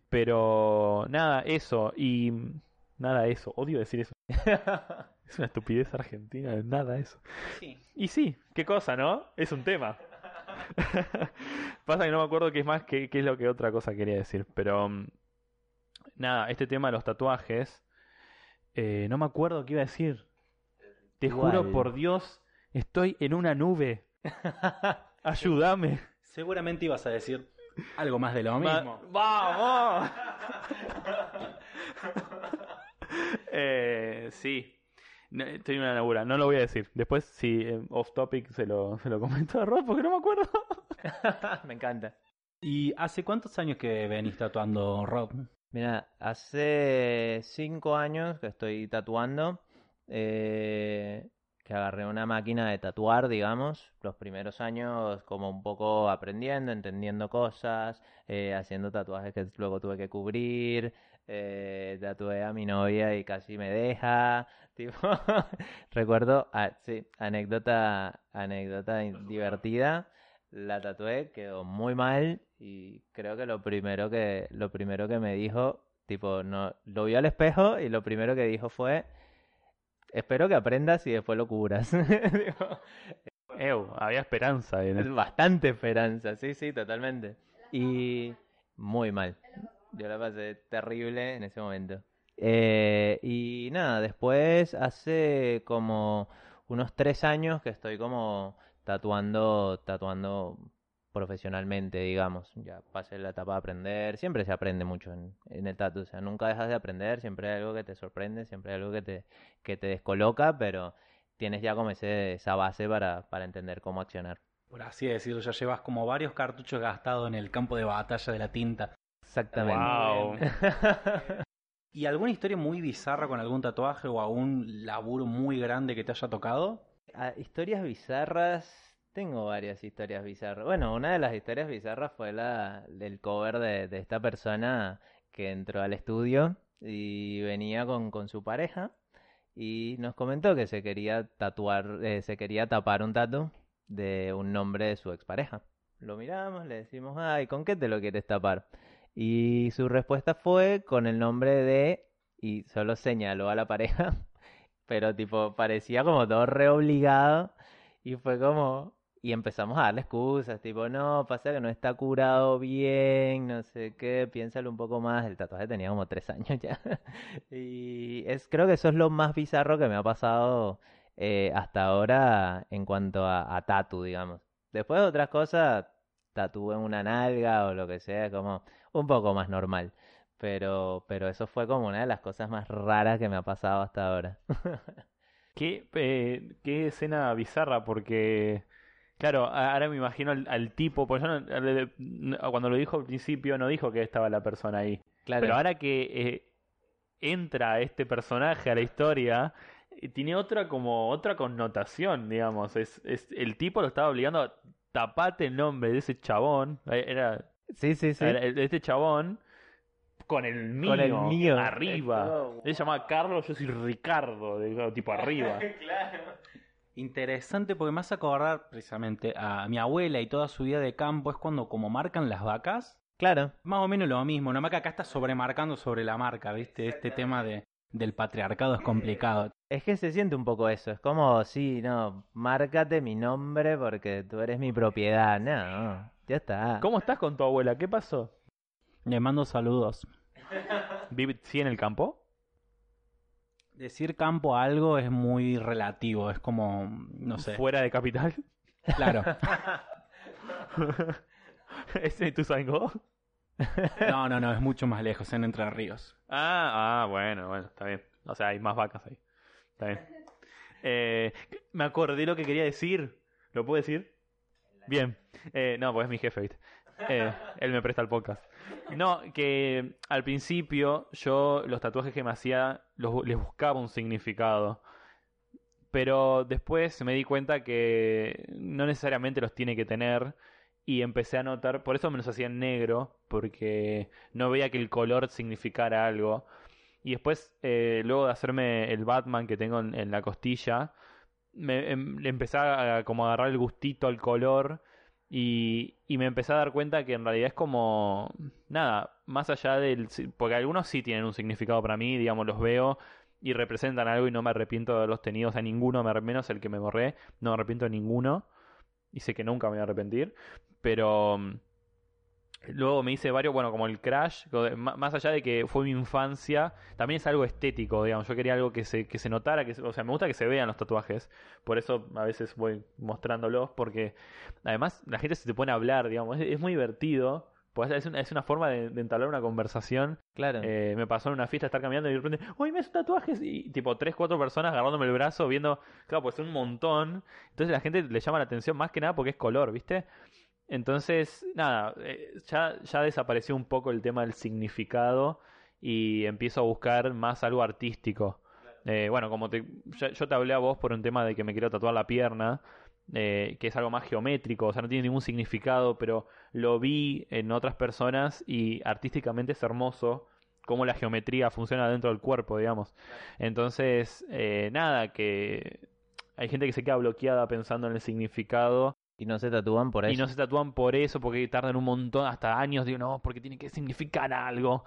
Pero nada, eso. Y nada, eso. Odio decir eso. Es una estupidez argentina, nada eso. Sí. Y sí, qué cosa, ¿no? Es un tema. Pasa que no me acuerdo qué es más, qué, qué es lo que otra cosa quería decir. Pero mm, nada, este tema de los tatuajes, eh, no me acuerdo qué iba a decir. Te juro por Dios, estoy en una nube. Ayúdame. Seguramente ibas a decir algo más de lo Ma- mismo. ¡Vamos! eh, sí. No, estoy en una labura, no lo voy a decir. Después, si eh, off topic, se lo, se lo comento a Rob porque no me acuerdo. me encanta. ¿Y hace cuántos años que venís tatuando, Rob? Mira, hace cinco años que estoy tatuando, eh, que agarré una máquina de tatuar, digamos, los primeros años como un poco aprendiendo, entendiendo cosas, eh, haciendo tatuajes que luego tuve que cubrir, eh, tatué a mi novia y casi me deja, tipo, recuerdo, ah, sí, anécdota, anécdota divertida. La tatué, quedó muy mal y creo que lo primero que lo primero que me dijo, tipo, no lo vio al espejo y lo primero que dijo fue espero que aprendas y después lo cubras. Digo, Ew, había esperanza en el... bastante esperanza, sí, sí, totalmente. Y muy mal. Yo la pasé terrible en ese momento. Eh, y nada, después hace como unos tres años que estoy como tatuando, tatuando profesionalmente, digamos. Ya pasé la etapa de aprender. Siempre se aprende mucho en, en el tatu. O sea, nunca dejas de aprender. Siempre hay algo que te sorprende, siempre hay algo que te, que te descoloca, pero tienes ya como ese, esa base para, para entender cómo accionar. Por así decirlo, ya llevas como varios cartuchos gastados en el campo de batalla de la tinta. Exactamente. Wow. ¿Y alguna historia muy bizarra con algún tatuaje o algún laburo muy grande que te haya tocado? Ah, historias bizarras. Tengo varias historias bizarras. Bueno, una de las historias bizarras fue la del cover de, esta persona que entró al estudio y venía con, con su pareja y nos comentó que se quería tatuar, eh, se quería tapar un tatu de un nombre de su expareja. Lo miramos, le decimos, ay, ¿con qué te lo quieres tapar? Y su respuesta fue con el nombre de, y solo señaló a la pareja, pero tipo parecía como todo re obligado y fue como, y empezamos a darle excusas, tipo, no, pasa que no está curado bien, no sé qué, piénsalo un poco más, el tatuaje tenía como tres años ya. Y es, creo que eso es lo más bizarro que me ha pasado eh, hasta ahora en cuanto a, a tatu, digamos. Después de otras cosas, tatúe en una nalga o lo que sea, como un poco más normal. Pero, pero eso fue como una de las cosas más raras que me ha pasado hasta ahora. ¿Qué, eh, qué escena bizarra, porque, claro, ahora me imagino al, al tipo, pues yo no- cuando lo dijo al principio no dijo que estaba la persona ahí, Claro. pero ahora que eh, entra este personaje a la historia, eh, tiene otra como otra connotación, digamos, es, es el tipo lo estaba obligando a tapate el nombre de ese chabón, era, Sí, sí, sí. este chabón con el mío, Con el mío. arriba. Oh, Él se llamaba Carlos, yo soy Ricardo, de- tipo arriba. Interesante porque me hace acordar precisamente a mi abuela y toda su vida de campo es cuando como marcan las vacas, Claro. Más o menos lo mismo, nomás que acá está sobremarcando sobre la marca, ¿viste? Este tema de, del patriarcado es complicado. Es que se siente un poco eso. Es como, sí, no, márcate mi nombre porque tú eres mi propiedad. No, ya está. ¿Cómo estás con tu abuela? ¿Qué pasó? Le mando saludos. ¿Vive sí en el campo? Decir campo a algo es muy relativo, es como, no sé. ¿Fuera de capital? Claro. ¿Ese tu sango? No, no, no, es mucho más lejos, en Entre Ríos. Ah, ah, bueno, bueno, está bien. O sea, hay más vacas ahí. Está bien. Eh, me acordé lo que quería decir. ¿Lo puedo decir? Bien. Eh, no, pues es mi jefe. Eh, él me presta el podcast. No, que al principio yo los tatuajes que me hacía les buscaba un significado. Pero después me di cuenta que no necesariamente los tiene que tener. Y empecé a notar, por eso me los hacía en negro, porque no veía que el color significara algo. Y después, eh, luego de hacerme el Batman que tengo en, en la costilla, me em- le empecé a, como a agarrar el gustito al color y, y me empecé a dar cuenta que en realidad es como nada, más allá del porque algunos sí tienen un significado para mí, digamos, los veo y representan algo y no me arrepiento de haberlos tenido, o sea, ninguno, me- menos el que me borré, no me arrepiento de ninguno y sé que nunca me voy a arrepentir, pero mm, Luego me hice varios, bueno, como el Crash, más allá de que fue mi infancia, también es algo estético, digamos. Yo quería algo que se, que se notara, que se- o sea, me gusta que se vean los tatuajes. Por eso a veces voy mostrándolos, porque además la gente se te pone a hablar, digamos. Es, es muy divertido, pues es una, es una forma de, de entablar una conversación. Claro. Eh, me pasó en una fiesta estar caminando y de repente, ¡Uy, me haces tatuajes! Y tipo, tres, cuatro personas agarrándome el brazo, viendo, claro, pues un montón. Entonces la gente le llama la atención más que nada porque es color, ¿viste? Entonces, nada, eh, ya, ya desapareció un poco el tema del significado y empiezo a buscar más algo artístico. Eh, bueno, como te, ya- yo te hablé a vos por un tema de que me quiero tatuar la pierna, eh, que es algo más geométrico, o sea, no tiene ningún significado, pero lo vi en otras personas y artísticamente es hermoso cómo la geometría funciona dentro del cuerpo, digamos. Entonces, eh, nada, que hay gente que se queda bloqueada pensando en el significado Y no se tatúan por eso. y no se tatúan por eso, porque tardan un montón, hasta años, digo, no, porque tiene que significar algo.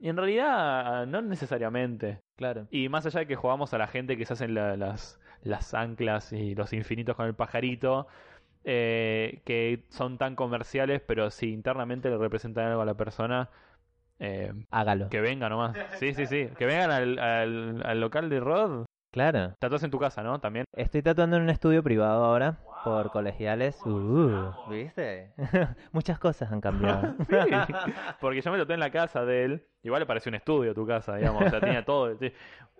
Y en realidad, no necesariamente. Claro. Y más allá de que jugamos a la gente que se hacen la- las, las anclas y los infinitos con el pajarito, eh, que son tan comerciales, pero si internamente le representan algo a la persona, eh, Hágalo. que venga nomás. Sí, sí, sí. Que vengan al, al, al local de Rod. Claro. Tatúas en tu casa, ¿no? También. Estoy tatuando en un estudio privado ahora por colegiales. Uh, ¿Viste? Muchas cosas han cambiado. Sí, porque yo me tatué en la casa de él. Igual le pareció un estudio tu casa, digamos. O sea, tenía todo.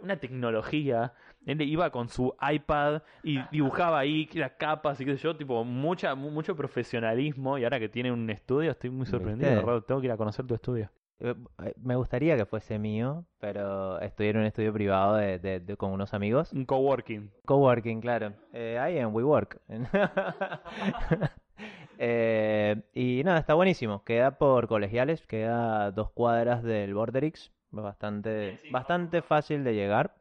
Una tecnología. Él iba con su iPad y dibujaba ahí las capas y qué sé yo. Tipo, mucha, mu- mucho profesionalismo. Y ahora que tiene un estudio, estoy muy sorprendido. Rod. Tengo que ir a conocer tu estudio. Eh, Me gustaría que fuese mío, pero estoy en un estudio privado de, de- de- con unos amigos. Un coworking. Coworking, claro. Eh, ahí en WeWork. Eh, y nada, está buenísimo. Queda por colegiales, queda a dos cuadras del Borderix. Bastante, bastante fácil de llegar.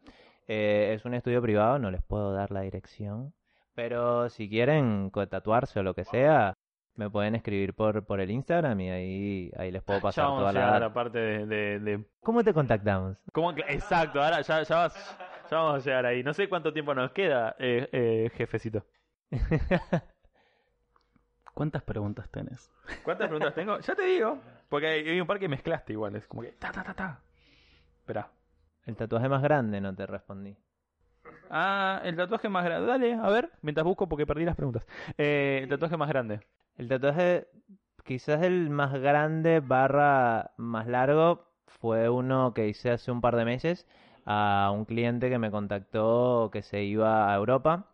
Eh, es un estudio privado, no les puedo dar la dirección. Pero si quieren tatuarse o lo que sea, me pueden escribir por, por el Instagram y ahí, ahí les puedo Ya pasar vamos toda a llegar a la parte de, de, de ¿Cómo te contactamos? ¿Cómo Exacto, ahora ya, ya, vas- ya vamos a llegar ahí. No sé cuánto tiempo nos queda, eh, eh, jefecito. ¿Cuántas preguntas tenés? ¿Cuántas preguntas tengo? Ya te digo. Porque hay, hay un par que mezclaste igual. Es como que. Ta, ta, ta, ta. Espera. El tatuaje más grande, no te respondí. Ah, el tatuaje más grande. Dale, a ver. Mientras busco porque perdí las preguntas. Eh, el tatuaje más grande. El tatuaje, quizás el más grande barra más largo, fue uno que hice hace un par de meses a un cliente que me contactó que se iba a Europa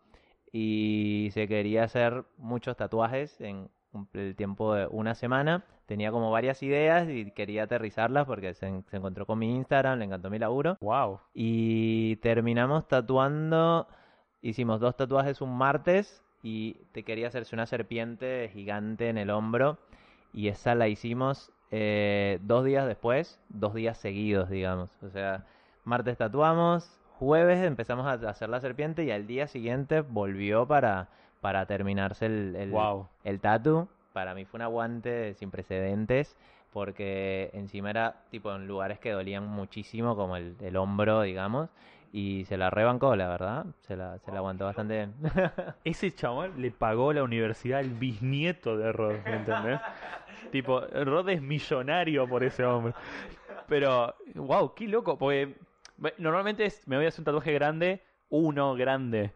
y se quería hacer muchos tatuajes en el tiempo de una semana. Tenía como varias ideas y quería aterrizarlas porque se encontró con mi Instagram, le encantó mi laburo. Wow. Y terminamos tatuando, hicimos dos tatuajes un martes y te quería hacerse una serpiente gigante en el hombro y esa la hicimos eh, dos días después, dos días seguidos, digamos. O sea, martes tatuamos, jueves empezamos a hacer la serpiente y al día siguiente volvió para, para terminarse el, el, Wow. el tatu para mí fue un aguante sin precedentes porque encima era tipo en lugares que dolían muchísimo, como el, el hombro, digamos, y se la rebancó, la verdad, se la, se la aguantó bastante bien. Ese chabón le pagó la universidad al bisnieto de Rod, ¿me ¿entendés? tipo, Rod es millonario por ese hombre. Pero, wow, qué loco, porque normalmente es, me voy a hacer un tatuaje grande, uno grande.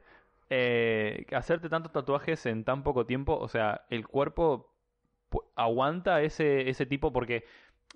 Eh, hacerte tantos tatuajes en tan poco tiempo, o sea, el cuerpo aguanta ese, ese tipo porque,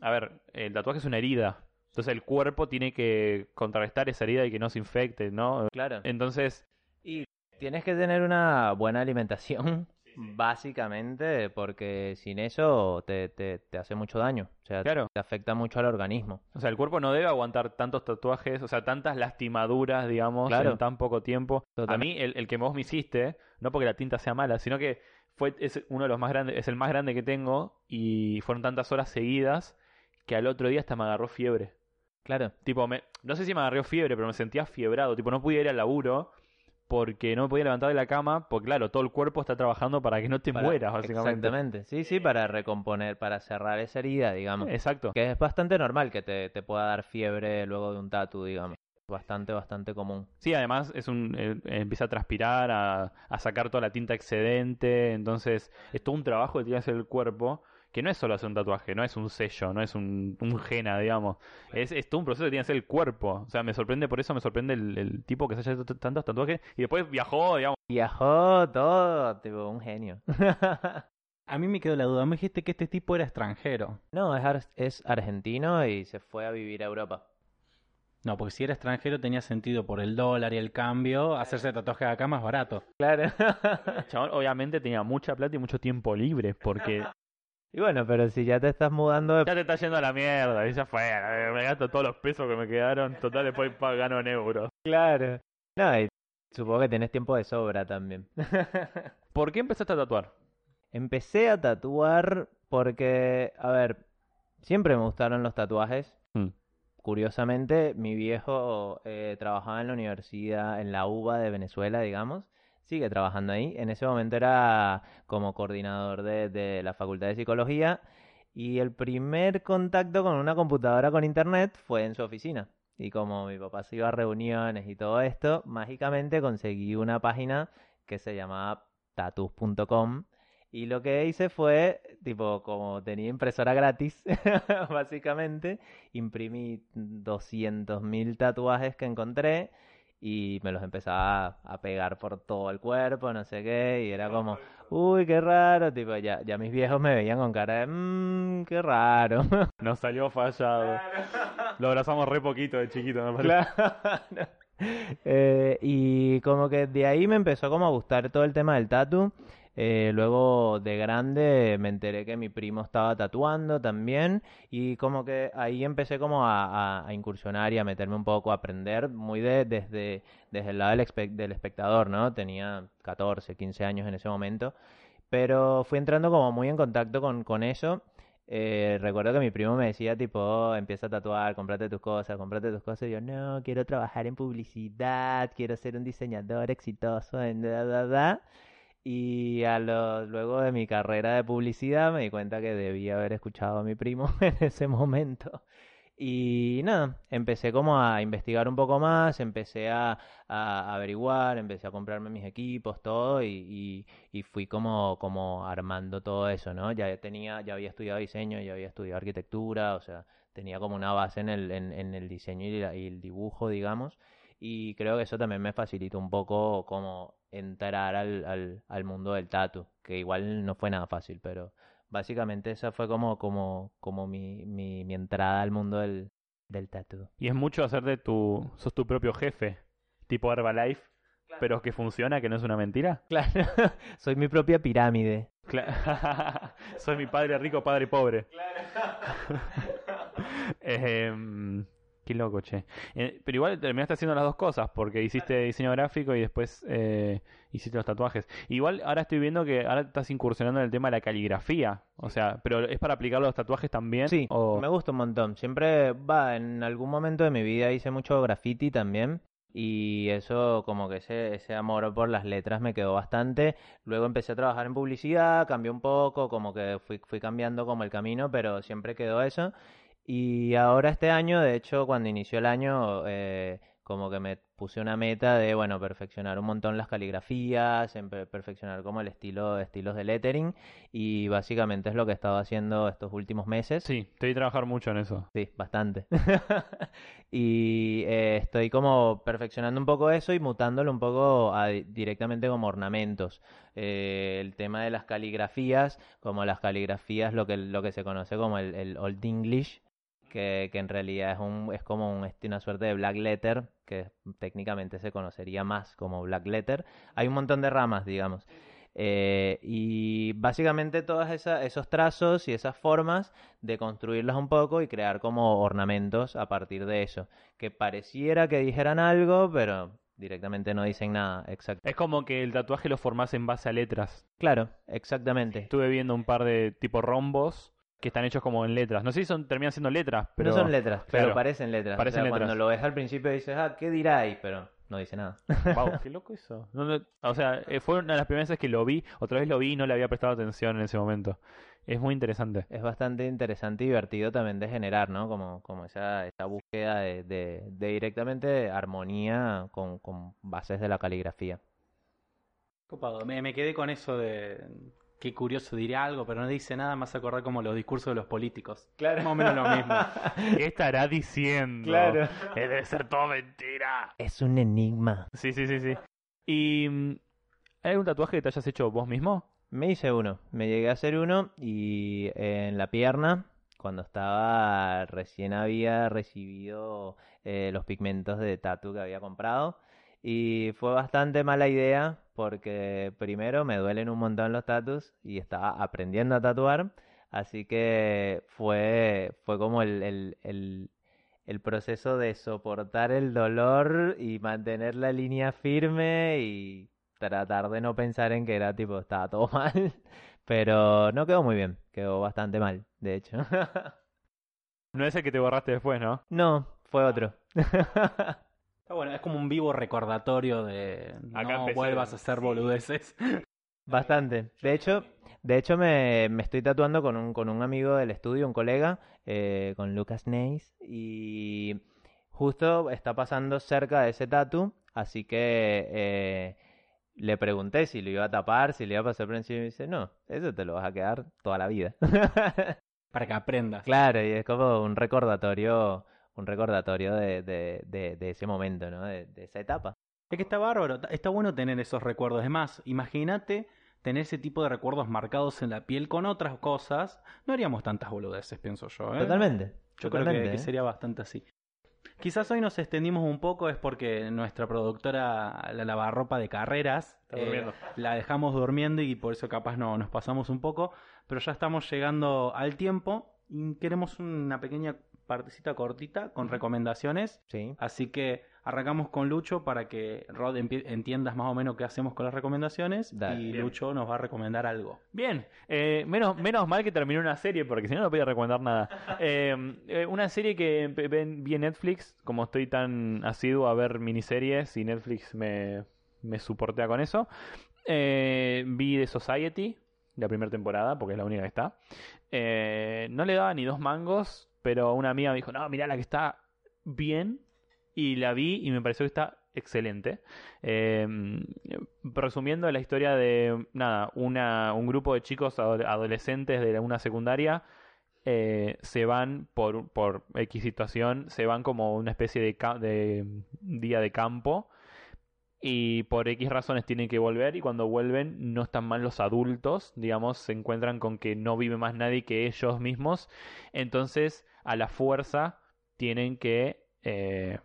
a ver, el tatuaje es una herida. Entonces el cuerpo tiene que contrarrestar esa herida y que no se infecte, ¿no? Claro. Entonces, Y tienes que tener una buena alimentación, básicamente, porque sin eso te, te, te hace mucho daño. O sea, Claro. te afecta mucho al organismo. O sea, el cuerpo no debe aguantar tantos tatuajes, o sea, tantas lastimaduras, digamos, Claro. en tan poco tiempo. A mí, el, el que vos me hiciste, no porque la tinta sea mala, sino que fue es uno de los más grandes, es el más grande que tengo, y fueron tantas horas seguidas que al otro día hasta me agarró fiebre. Claro. Tipo, me, no sé si me agarró fiebre, pero me sentía fiebrado. Tipo, no podía ir al laburo porque no me podía levantar de la cama, porque claro, todo el cuerpo está trabajando para que no te Para- mueras, básicamente. Exactamente. Sí, sí, para recomponer, para cerrar esa herida, digamos. Exacto. Que es bastante normal que te, te pueda dar fiebre luego de un tatu, digamos. Bastante, bastante común. Sí, además es un eh, empieza a transpirar, a, a sacar toda la tinta excedente, entonces es todo un trabajo que tiene que hacer el cuerpo, que no es solo hacer un tatuaje, no es un sello, no es un, un jena, digamos, es, es todo un proceso que tiene que hacer el cuerpo, o sea, me sorprende, por eso me sorprende el, el tipo que se haya hecho tantos tatuajes y después viajó, digamos, Viajó todo, tipo, un genio. A mí me quedó la duda. Me dijiste que este tipo era extranjero. No, es, ar- es argentino y se fue a vivir a Europa. No, porque si era extranjero tenía sentido por el dólar y el cambio hacerse tatuaje acá más barato. Claro. chabón obviamente tenía mucha plata y mucho tiempo libre, porque y bueno, pero si ya te estás mudando de... ya te está yendo a la mierda, y ya fue, me gasto todos los pesos que me quedaron, total después gano en euros. Claro. No, y supongo que tenés tiempo de sobra también. ¿Por qué empezaste a tatuar? Empecé a tatuar porque, a ver, siempre me gustaron los tatuajes. Mm. Curiosamente, mi viejo eh, trabajaba en la universidad, en la UBA de Venezuela, digamos. Sigue trabajando ahí. En ese momento era como coordinador de, de la Facultad de Psicología. Y el primer contacto con una computadora con internet fue en su oficina. Y como mi papá se iba a reuniones y todo esto, mágicamente conseguí una página que se llamaba tatus.com. Y lo que hice fue, tipo, como tenía impresora gratis, básicamente, imprimí 200.000 tatuajes que encontré y me los empezaba a pegar por todo el cuerpo, no sé qué, y era como, uy, qué raro, tipo, ya, ya mis viejos me veían con cara de, mmm, qué raro. Nos salió fallado. Lo abrazamos re poquito de chiquito, me parece. Claro. Eh, y como que de ahí me empezó como a gustar todo el tema del tatu. Eh, luego de grande me enteré que mi primo estaba tatuando también y como que ahí empecé como a, a- a incursionar y a meterme un poco, a aprender muy de, desde, desde el lado del, espe- del espectador, ¿no? Tenía 14, 15 años en ese momento, pero fui entrando como muy en contacto con, con eso. Eh, recuerdo que mi primo me decía tipo, "Oh, empieza a tatuar, cómprate tus cosas, cómprate tus cosas. Y yo, no, quiero trabajar en publicidad, quiero ser un diseñador exitoso en da, da, da". Y a lo- luego de mi carrera de publicidad me di cuenta que debía haber escuchado a mi primo en ese momento. Y nada, empecé como a investigar un poco más, empecé a, a averiguar, empecé a comprarme mis equipos, todo, y, y, y fui como, como armando todo eso, ¿no? Ya tenía, ya había estudiado diseño, ya había estudiado arquitectura, o sea, tenía como una base en el, en, en el diseño y, la- y el dibujo, digamos, y creo que eso también me facilitó un poco como entrar al, al, al mundo del tatu, que igual no fue nada fácil, pero básicamente esa fue como, como, como mi, mi, mi entrada al mundo del, del tatu. Y es mucho hacer de tu... Sos tu propio jefe, tipo Herbalife, pero que funciona, que no es una mentira. Claro, soy mi propia pirámide. Cla- Soy mi padre rico, padre pobre. Em, qué loco, che. Eh, pero igual terminaste haciendo las dos cosas, porque hiciste diseño gráfico y después eh, hiciste los tatuajes. Igual ahora estoy viendo que ahora estás incursionando en el tema de la caligrafía. O sea, pero ¿es para aplicar los tatuajes también? Sí, o... me gusta un montón. Siempre, va, en algún momento de mi vida hice mucho graffiti también. Y eso, como que ese, ese amor por las letras me quedó bastante. Luego empecé a trabajar en publicidad, cambié un poco, como que fui, fui cambiando como el camino, pero siempre quedó eso. Y ahora este año, de hecho, cuando inició el año, eh, como que me puse una meta de, bueno, perfeccionar un montón las caligrafías, en perfeccionar como el estilo, estilos de lettering y básicamente es lo que he estado haciendo estos últimos meses. Sí, te vi trabajar mucho en eso. Sí, bastante. Y eh, estoy como perfeccionando un poco eso y mutándolo un poco a di- directamente como ornamentos. Eh, el tema de las caligrafías, como las caligrafías, lo que, lo que se conoce como el, el Old English, que, que en realidad es, un, es como un, una suerte de black letter, que técnicamente se conocería más como black letter. Hay un montón de ramas, digamos. Eh, y básicamente todos esos trazos y esas formas de construirlas un poco y crear como ornamentos a partir de eso. Que pareciera que dijeran algo, pero directamente no dicen nada. Exacto. Es como que el tatuaje lo formás en base a letras. Claro, exactamente. Estuve viendo un par de tipo rombos que están hechos como en letras. No sé si son, terminan siendo letras, pero No son letras, claro, pero parecen letras. O parecen sea, letras. Cuando lo ves al principio dices, ah, ¿qué dirá ahí? Pero no dice nada. Wow, qué loco eso. No, no, o sea, eh, fue una de las primeras veces que lo vi. Otra vez lo vi y no le había prestado atención en ese momento. Es muy interesante. Es bastante interesante y divertido también de generar, ¿no? Como, como esa, esa búsqueda de, de, de directamente armonía con, con bases de la caligrafía. Copado. Me, me quedé con eso de. Qué curioso, diría algo, pero no dice nada más acordar como los discursos de los políticos. Claro. Más o menos lo mismo. ¿Qué estará diciendo? Claro. Eh, debe ser todo mentira. Es un enigma. Sí, sí, sí, sí. ¿Y mm, hay algún tatuaje que te hayas hecho vos mismo? Me hice uno, me llegué a hacer uno y en la pierna, cuando estaba recién había recibido eh, los pigmentos de tatu que había comprado y fue bastante mala idea porque primero me duelen un montón los tatus y estaba aprendiendo a tatuar, así que fue, fue como el, el, el, el proceso de soportar el dolor y mantener la línea firme y tratar de no pensar en que era tipo, estaba todo mal, pero no quedó muy bien, quedó bastante mal, de hecho. No es el que te borraste después, ¿no? No, fue otro. Está bueno, es como un vivo recordatorio de Acá no empecé. vuelvas a hacer boludeces. Bastante. De hecho, de hecho me, me estoy tatuando con un, con un amigo del estudio, un colega, eh, con Lucas Neis, y justo está pasando cerca de ese tatu, así que eh, le pregunté si lo iba a tapar, si le iba a pasar por encima, y me dice, no, eso te lo vas a quedar toda la vida. Para que aprendas. Claro, y es como un recordatorio, un recordatorio de, de, de, de ese momento, ¿no? De, de esa etapa. Es que está bárbaro, está bueno tener esos recuerdos. Es más, imagínate tener ese tipo de recuerdos marcados en la piel con otras cosas. No haríamos tantas boludeces, pienso yo. ¿eh? Totalmente. Yo creo que, totalmente, que ¿eh? sería bastante así. Quizás hoy nos extendimos un poco, es porque nuestra productora, la lavarropa de carreras, Está eh, durmiendo. la dejamos durmiendo y por eso capaz no nos pasamos un poco, pero ya estamos llegando al tiempo y queremos una pequeña partecita cortita con recomendaciones. Sí. Así que arrancamos con Lucho para que Rod entiendas más o menos qué hacemos con las recomendaciones Dale. y Bien. Lucho nos va a recomendar algo. Bien, eh, menos, menos mal que terminó una serie, porque si no, no podía recomendar nada. Eh, eh, una serie que vi en Netflix, como estoy tan asiduo a ver miniseries y Netflix me, me soportea con eso. Eh, vi The Society, la primera temporada, porque es la única que está. Eh, no le daba ni dos mangos, pero una amiga me dijo, no, mirá la que está bien. Y la vi y me pareció que está excelente. Eh, resumiendo la historia de nada, una, un grupo de chicos ado- adolescentes de una secundaria eh, se van por, por X situación, se van como una especie de, de día de campo y por X razones tienen que volver y cuando vuelven no están mal los adultos, digamos, se encuentran con que no vive más nadie que ellos mismos, entonces a la fuerza tienen que... eh,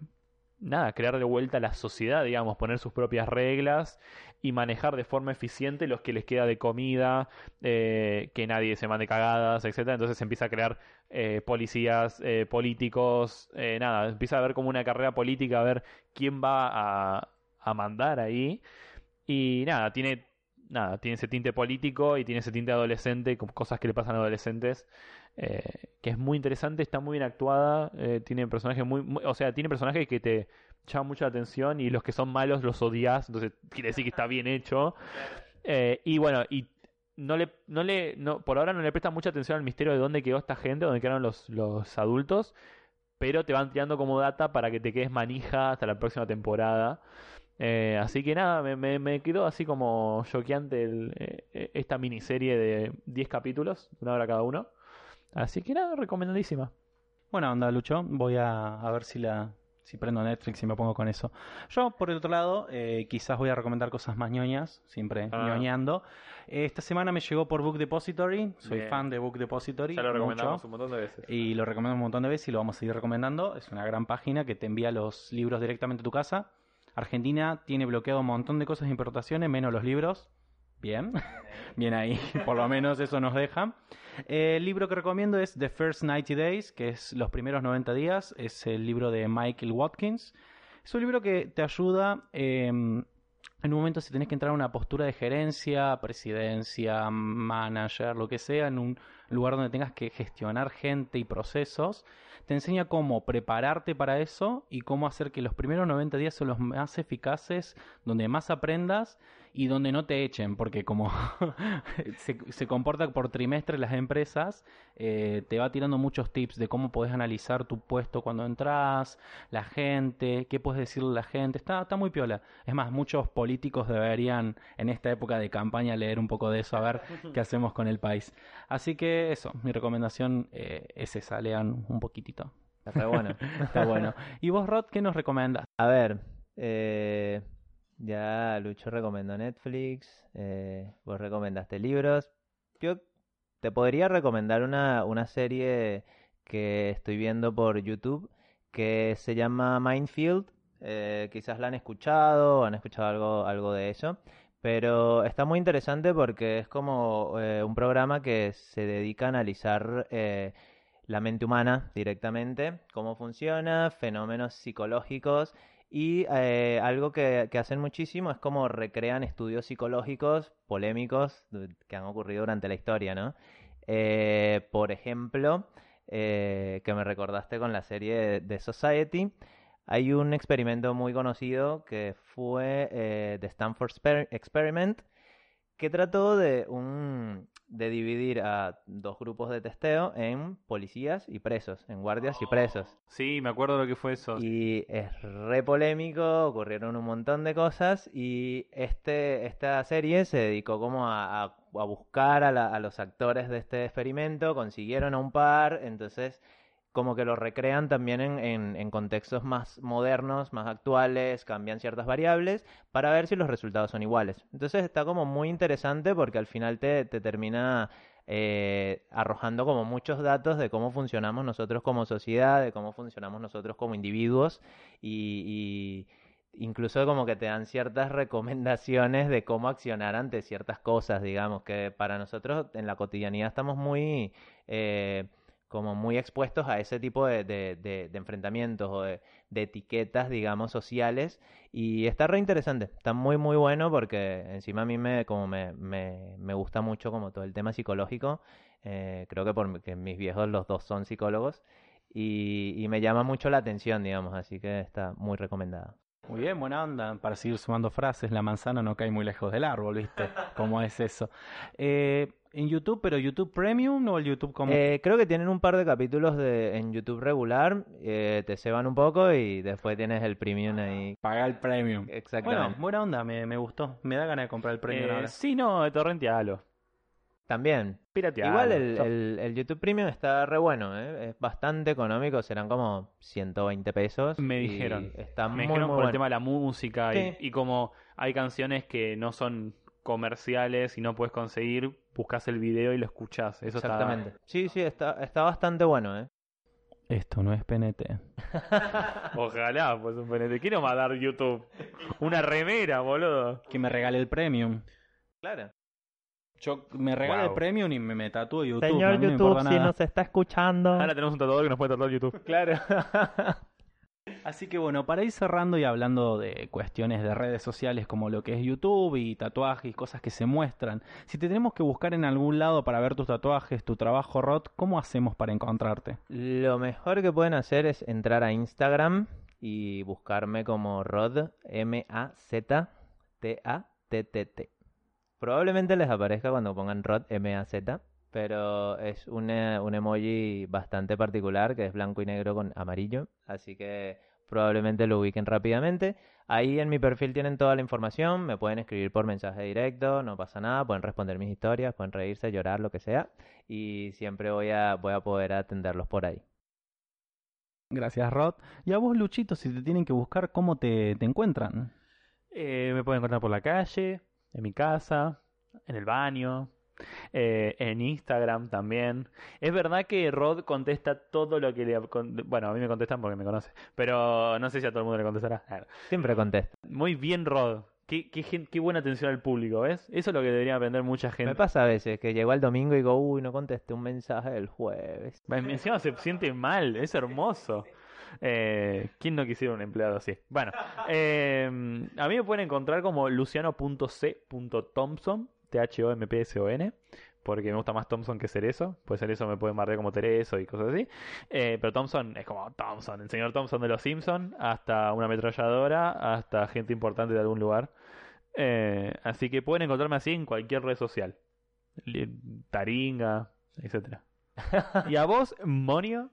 nada, crear de vuelta la sociedad, digamos, poner sus propias reglas y manejar de forma eficiente los que les queda de comida, eh, que nadie se mande cagadas, etcétera. Entonces se empieza a crear eh, policías, eh, políticos, eh, nada, empieza a haber como una carrera política, a ver quién va a, a mandar ahí. Y nada, tiene nada, tiene ese tinte político y tiene ese tinte adolescente, cosas que le pasan a adolescentes, eh, que es muy interesante, está muy bien actuada, eh, tiene personajes muy, o sea, tiene personajes que te, llama mucho la atención y los que son malos los odias, entonces quiere decir que está bien hecho. Eh, y bueno, y no le, no le, no, por ahora no le prestan mucha atención al misterio de dónde quedó esta gente, dónde quedaron los, los adultos, pero te van tirando como data para que te quedes manija hasta la próxima temporada. Eh, así que nada, me, me, quedó así como choqueante eh, esta miniserie de 10 capítulos, una hora cada uno. Así que nada, recomendadísima. Bueno, onda, Lucho. Voy a, a ver si la si prendo Netflix y me pongo con eso. Yo, por el otro lado, eh, quizás voy a recomendar cosas más ñoñas, siempre Ah. ñoñando. Eh, esta semana me llegó por Book Depository. Soy Bien. fan de Book Depository. Ya lo mucho. recomendamos un montón de veces. Y lo recomiendo un montón de veces y lo vamos a seguir recomendando. Es una gran página que te envía los libros directamente a tu casa. Argentina tiene bloqueado un montón de cosas de importaciones, menos los libros. Bien, bien ahí, por lo menos eso nos deja. El libro que recomiendo es The First 90 Days, que es los primeros 90 días. Es el libro de Michael Watkins. Es un libro que te ayuda eh, en un momento si tenés que entrar a una postura de gerencia, presidencia, manager, lo que sea, en un lugar donde tengas que gestionar gente y procesos, te enseña cómo prepararte para eso y cómo hacer que los primeros 90 días son los más eficaces, donde más aprendas y donde no te echen, porque como se, se comporta por trimestre las empresas, eh, te va tirando muchos tips de cómo podés analizar tu puesto cuando entras, la gente, qué puedes decirle a la gente, está, está muy piola. Es más, muchos políticos deberían en esta época de campaña leer un poco de eso, a ver qué hacemos con el país. Así que eso, mi recomendación eh, es esa, lean un poquitito. Está bueno. Está bueno. ¿Y vos, Rod, qué nos recomendas? A ver, eh, ya Lucho recomendó Netflix, eh, vos recomendaste libros. Yo te podría recomendar una, una serie que estoy viendo por YouTube que se llama Mindfield. Eh, quizás la han escuchado han escuchado algo, algo de eso. Pero está muy interesante porque es como eh, un programa que se dedica a analizar eh, la mente humana directamente, cómo funciona, fenómenos psicológicos y eh, algo que, hacen muchísimo es como recrean estudios psicológicos polémicos que han ocurrido durante la historia, ¿no? Eh, por ejemplo, eh, que me recordaste con la serie de, Society, hay un experimento muy conocido que fue The Stanford Experiment, que trató de, un, de dividir a dos grupos de testeo en policías y presos, en guardias y presos. Sí, me acuerdo lo que fue eso. Y es re polémico, ocurrieron un montón de cosas y este, esta serie se dedicó como a, a- a buscar a, la- a los actores de este experimento, consiguieron a un par, entonces como que lo recrean también en, en- en contextos más modernos, más actuales, cambian ciertas variables para ver si los resultados son iguales. Entonces está como muy interesante porque al final te, te termina eh, arrojando como muchos datos de cómo funcionamos nosotros como sociedad, de cómo funcionamos nosotros como individuos y, y incluso como que te dan ciertas recomendaciones de cómo accionar ante ciertas cosas, digamos, que para nosotros en la cotidianidad estamos muy... eh, como muy expuestos a ese tipo de, de- de- de enfrentamientos o de, de etiquetas, digamos, sociales. Y está re interesante, está muy, muy bueno porque encima a mí me, como me, me, me gusta mucho como todo el tema psicológico. eh, creo que porque mis viejos los dos son psicólogos. Y, y me llama mucho la atención, digamos, así que está muy recomendada. Muy bien, buena onda. Para seguir sumando frases, la manzana no cae muy lejos del árbol, ¿viste? ¿Cómo es eso? Eh, en YouTube, pero YouTube Premium o el YouTube como... Eh, creo que tienen un par de capítulos de, en YouTube regular, eh, te ceban un poco y después tienes el premium ahí. Paga el Premium. Bueno, Exactamente. buena onda, me, me gustó. Me da ganas de comprar el Premium Eh, ahora. sí, no, torrentealo. También. Piratealo. Igual el, el, el YouTube Premium está re bueno, ¿eh? Es bastante económico, serán como 120 pesos. Me dijeron. Está Me muy, dijeron muy por el bueno. tema de la música y, y como hay canciones que no son comerciales y no puedes conseguir, buscas el video y lo escuchás. Eso está- Exactamente. Sí, sí, está, está bastante bueno, ¿eh? Esto no es PNT. Ojalá, pues un PNT. Quiero mandar YouTube. Una remera, boludo. Que me regale el Premium. Claro. Yo me regalo Wow. el Premium y me, me tatúo YouTube. Señor mí no me YouTube, si nada. nos está escuchando. Ahora tenemos un tatuador que nos puede tatuar YouTube. Claro. Así que bueno, para ir cerrando y hablando de cuestiones de redes sociales como lo que es YouTube y tatuajes y cosas que se muestran, si te tenemos que buscar en algún lado para ver tus tatuajes, tu trabajo, Rod, ¿cómo hacemos para encontrarte? Lo mejor que pueden hacer es entrar a Instagram, y buscarme como Rod M-A-Z-T-A-T-T-T. Probablemente les aparezca cuando pongan Rod M-A-Z, pero es un, eh, un emoji bastante particular que es blanco y negro con amarillo, así que probablemente lo ubiquen rápidamente. Ahí en mi perfil tienen toda la información, me pueden escribir por mensaje directo, no pasa nada, pueden responder mis historias, pueden reírse, llorar, lo que sea, y siempre voy a, voy a poder atenderlos por ahí. Gracias, Rod. Y a vos, Luchito, si te tienen que buscar, ¿cómo te, te encuentran? Eh, me pueden encontrar por la calle, en mi casa, en el baño, eh, en Instagram también. Es verdad que Rod contesta todo lo que le... con- Bueno, a mí me contestan porque me conoce, pero no sé si a todo el mundo le contestará. Siempre contesto. Muy bien, Rod. Qué, qué, qué buena atención al público, ¿ves? Eso es lo que debería aprender mucha gente. Me pasa a veces que llego al domingo y digo, uy, no contesté un mensaje del jueves. Encima se siente mal, es hermoso. Eh, ¿Quién no quisiera un empleado así? Bueno, eh, a mí me pueden encontrar como luciano.c.thompson, T-H-O-M-P-S-O-N, porque me gusta más Thompson que Cerezo. Pues Cerezo me pueden marcar como Tereso y cosas así. Eh, pero Thompson es como Thompson, el señor Thompson de los Simpson, hasta una ametralladora, hasta gente importante de algún lugar. Eh, así que pueden encontrarme así en cualquier red social. Taringa, etcétera. ¿Y a vos, Monio?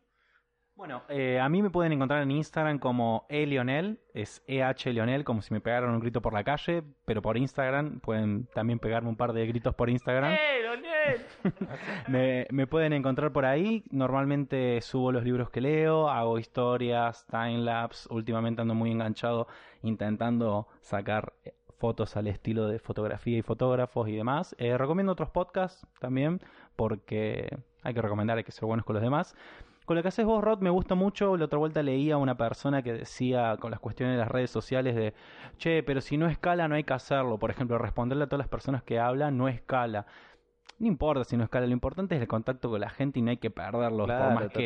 Bueno, eh, a mí me pueden encontrar en Instagram como elionel, es EH Leonel, como si me pegaran un grito por la calle, pero por Instagram pueden también pegarme un par de gritos por Instagram. ¡Eh, Leonel! Me, me pueden encontrar por ahí. Normalmente subo los libros que leo, hago historias, timelapse. Últimamente ando muy enganchado intentando sacar eh, fotos al estilo de fotografía y fotógrafos y demás. Eh, recomiendo otros podcasts también porque hay que recomendar, hay que ser buenos con los demás. Con lo que haces vos, Rod, me gusta mucho. La otra vuelta leía a una persona que decía con las cuestiones de las redes sociales de, che, pero si no escala no hay que hacerlo. Por ejemplo, responderle a todas las personas que hablan no escala. No importa si no escala, lo importante es el contacto con la gente y no hay que perderlo. Claro, por más que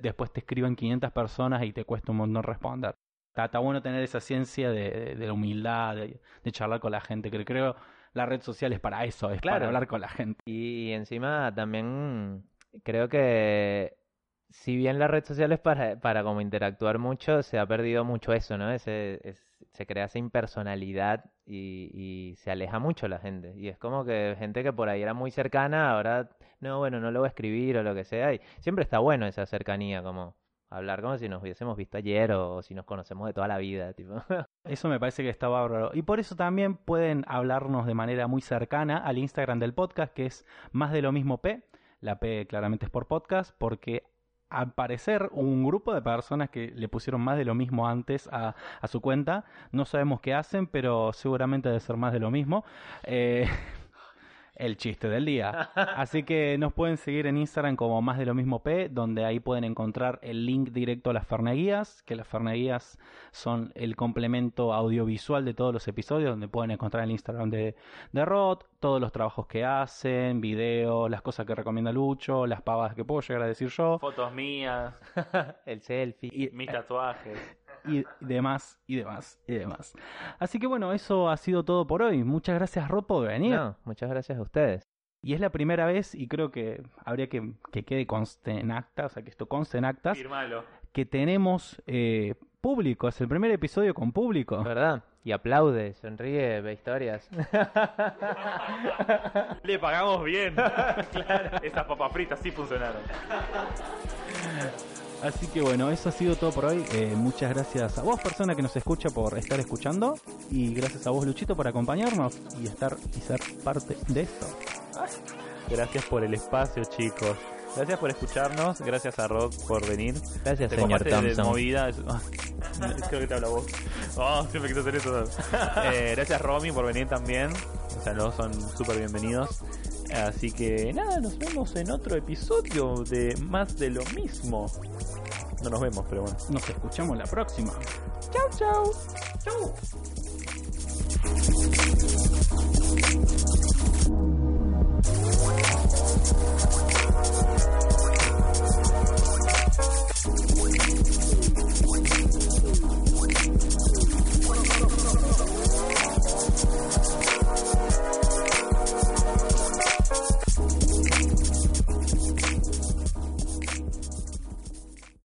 después te escriban 500 personas y te cuesta un montón responder. Está, está bueno tener esa ciencia de, de- de la humildad, de, de charlar con la gente, que creo la red social es para eso, es para hablar con la gente. Y encima también creo que si bien la red social es para, para como interactuar mucho, se ha perdido mucho eso, ¿no? Ese, es- se crea esa impersonalidad y, y se aleja mucho la gente. Y es como que gente que por ahí era muy cercana, ahora, no, bueno, no lo voy a escribir o lo que sea. Y siempre está bueno esa cercanía, como hablar como si nos hubiésemos visto ayer o, si nos conocemos de toda la vida, tipo. Eso me parece que está bárbaro. Y por eso también pueden hablarnos de manera muy cercana al Instagram del podcast, que es más de lo mismo P. La P claramente es por podcast, porque al parecer un grupo de personas que le pusieron más de lo mismo antes a, su cuenta. No sabemos qué hacen, pero seguramente debe ser más de lo mismo. Eh, el chiste del día. Así que nos pueden seguir en Instagram como más de lo mismo P, donde ahí pueden encontrar el link directo a las Ferneguías, que las Ferneguías son el complemento audiovisual de todos los episodios, donde pueden encontrar el Instagram de, de Rod, todos los trabajos que hacen, videos, las cosas que recomienda Lucho, las pavadas que puedo llegar a decir yo, Fotos mías, El selfie. y, mis tatuajes. Y demás, y demás, y demás. Así que bueno, eso ha sido todo por hoy. Muchas gracias Rod por venir. No, muchas gracias a ustedes. Y es la primera vez, y creo que habría que que quede conste en acta, o sea, que esto conste en actas, Firmalo. que tenemos eh, público. Es el primer episodio con público. ¿Verdad? Y aplaude, sonríe, ve historias. Le pagamos bien. claro. Esas papas fritas sí funcionaron. Así que bueno, eso ha sido todo por hoy. Eh, muchas gracias a vos, persona que nos escucha, por estar escuchando. Y gracias a vos, Luchito, por acompañarnos y estar y ser parte de esto. Gracias por el espacio, chicos. Gracias por escucharnos. Gracias a Rod por venir. Gracias, Te señor Thompson. movida. ah, Creo que te habla vos. Oh, siempre quise hacer eso. Eh, gracias, Romy, por venir también. O sea, los son súper bienvenidos. Así que nada, nos vemos en otro episodio de más de lo mismo. No nos vemos, pero bueno. Nos escuchamos la próxima. Chau, chau. Chau.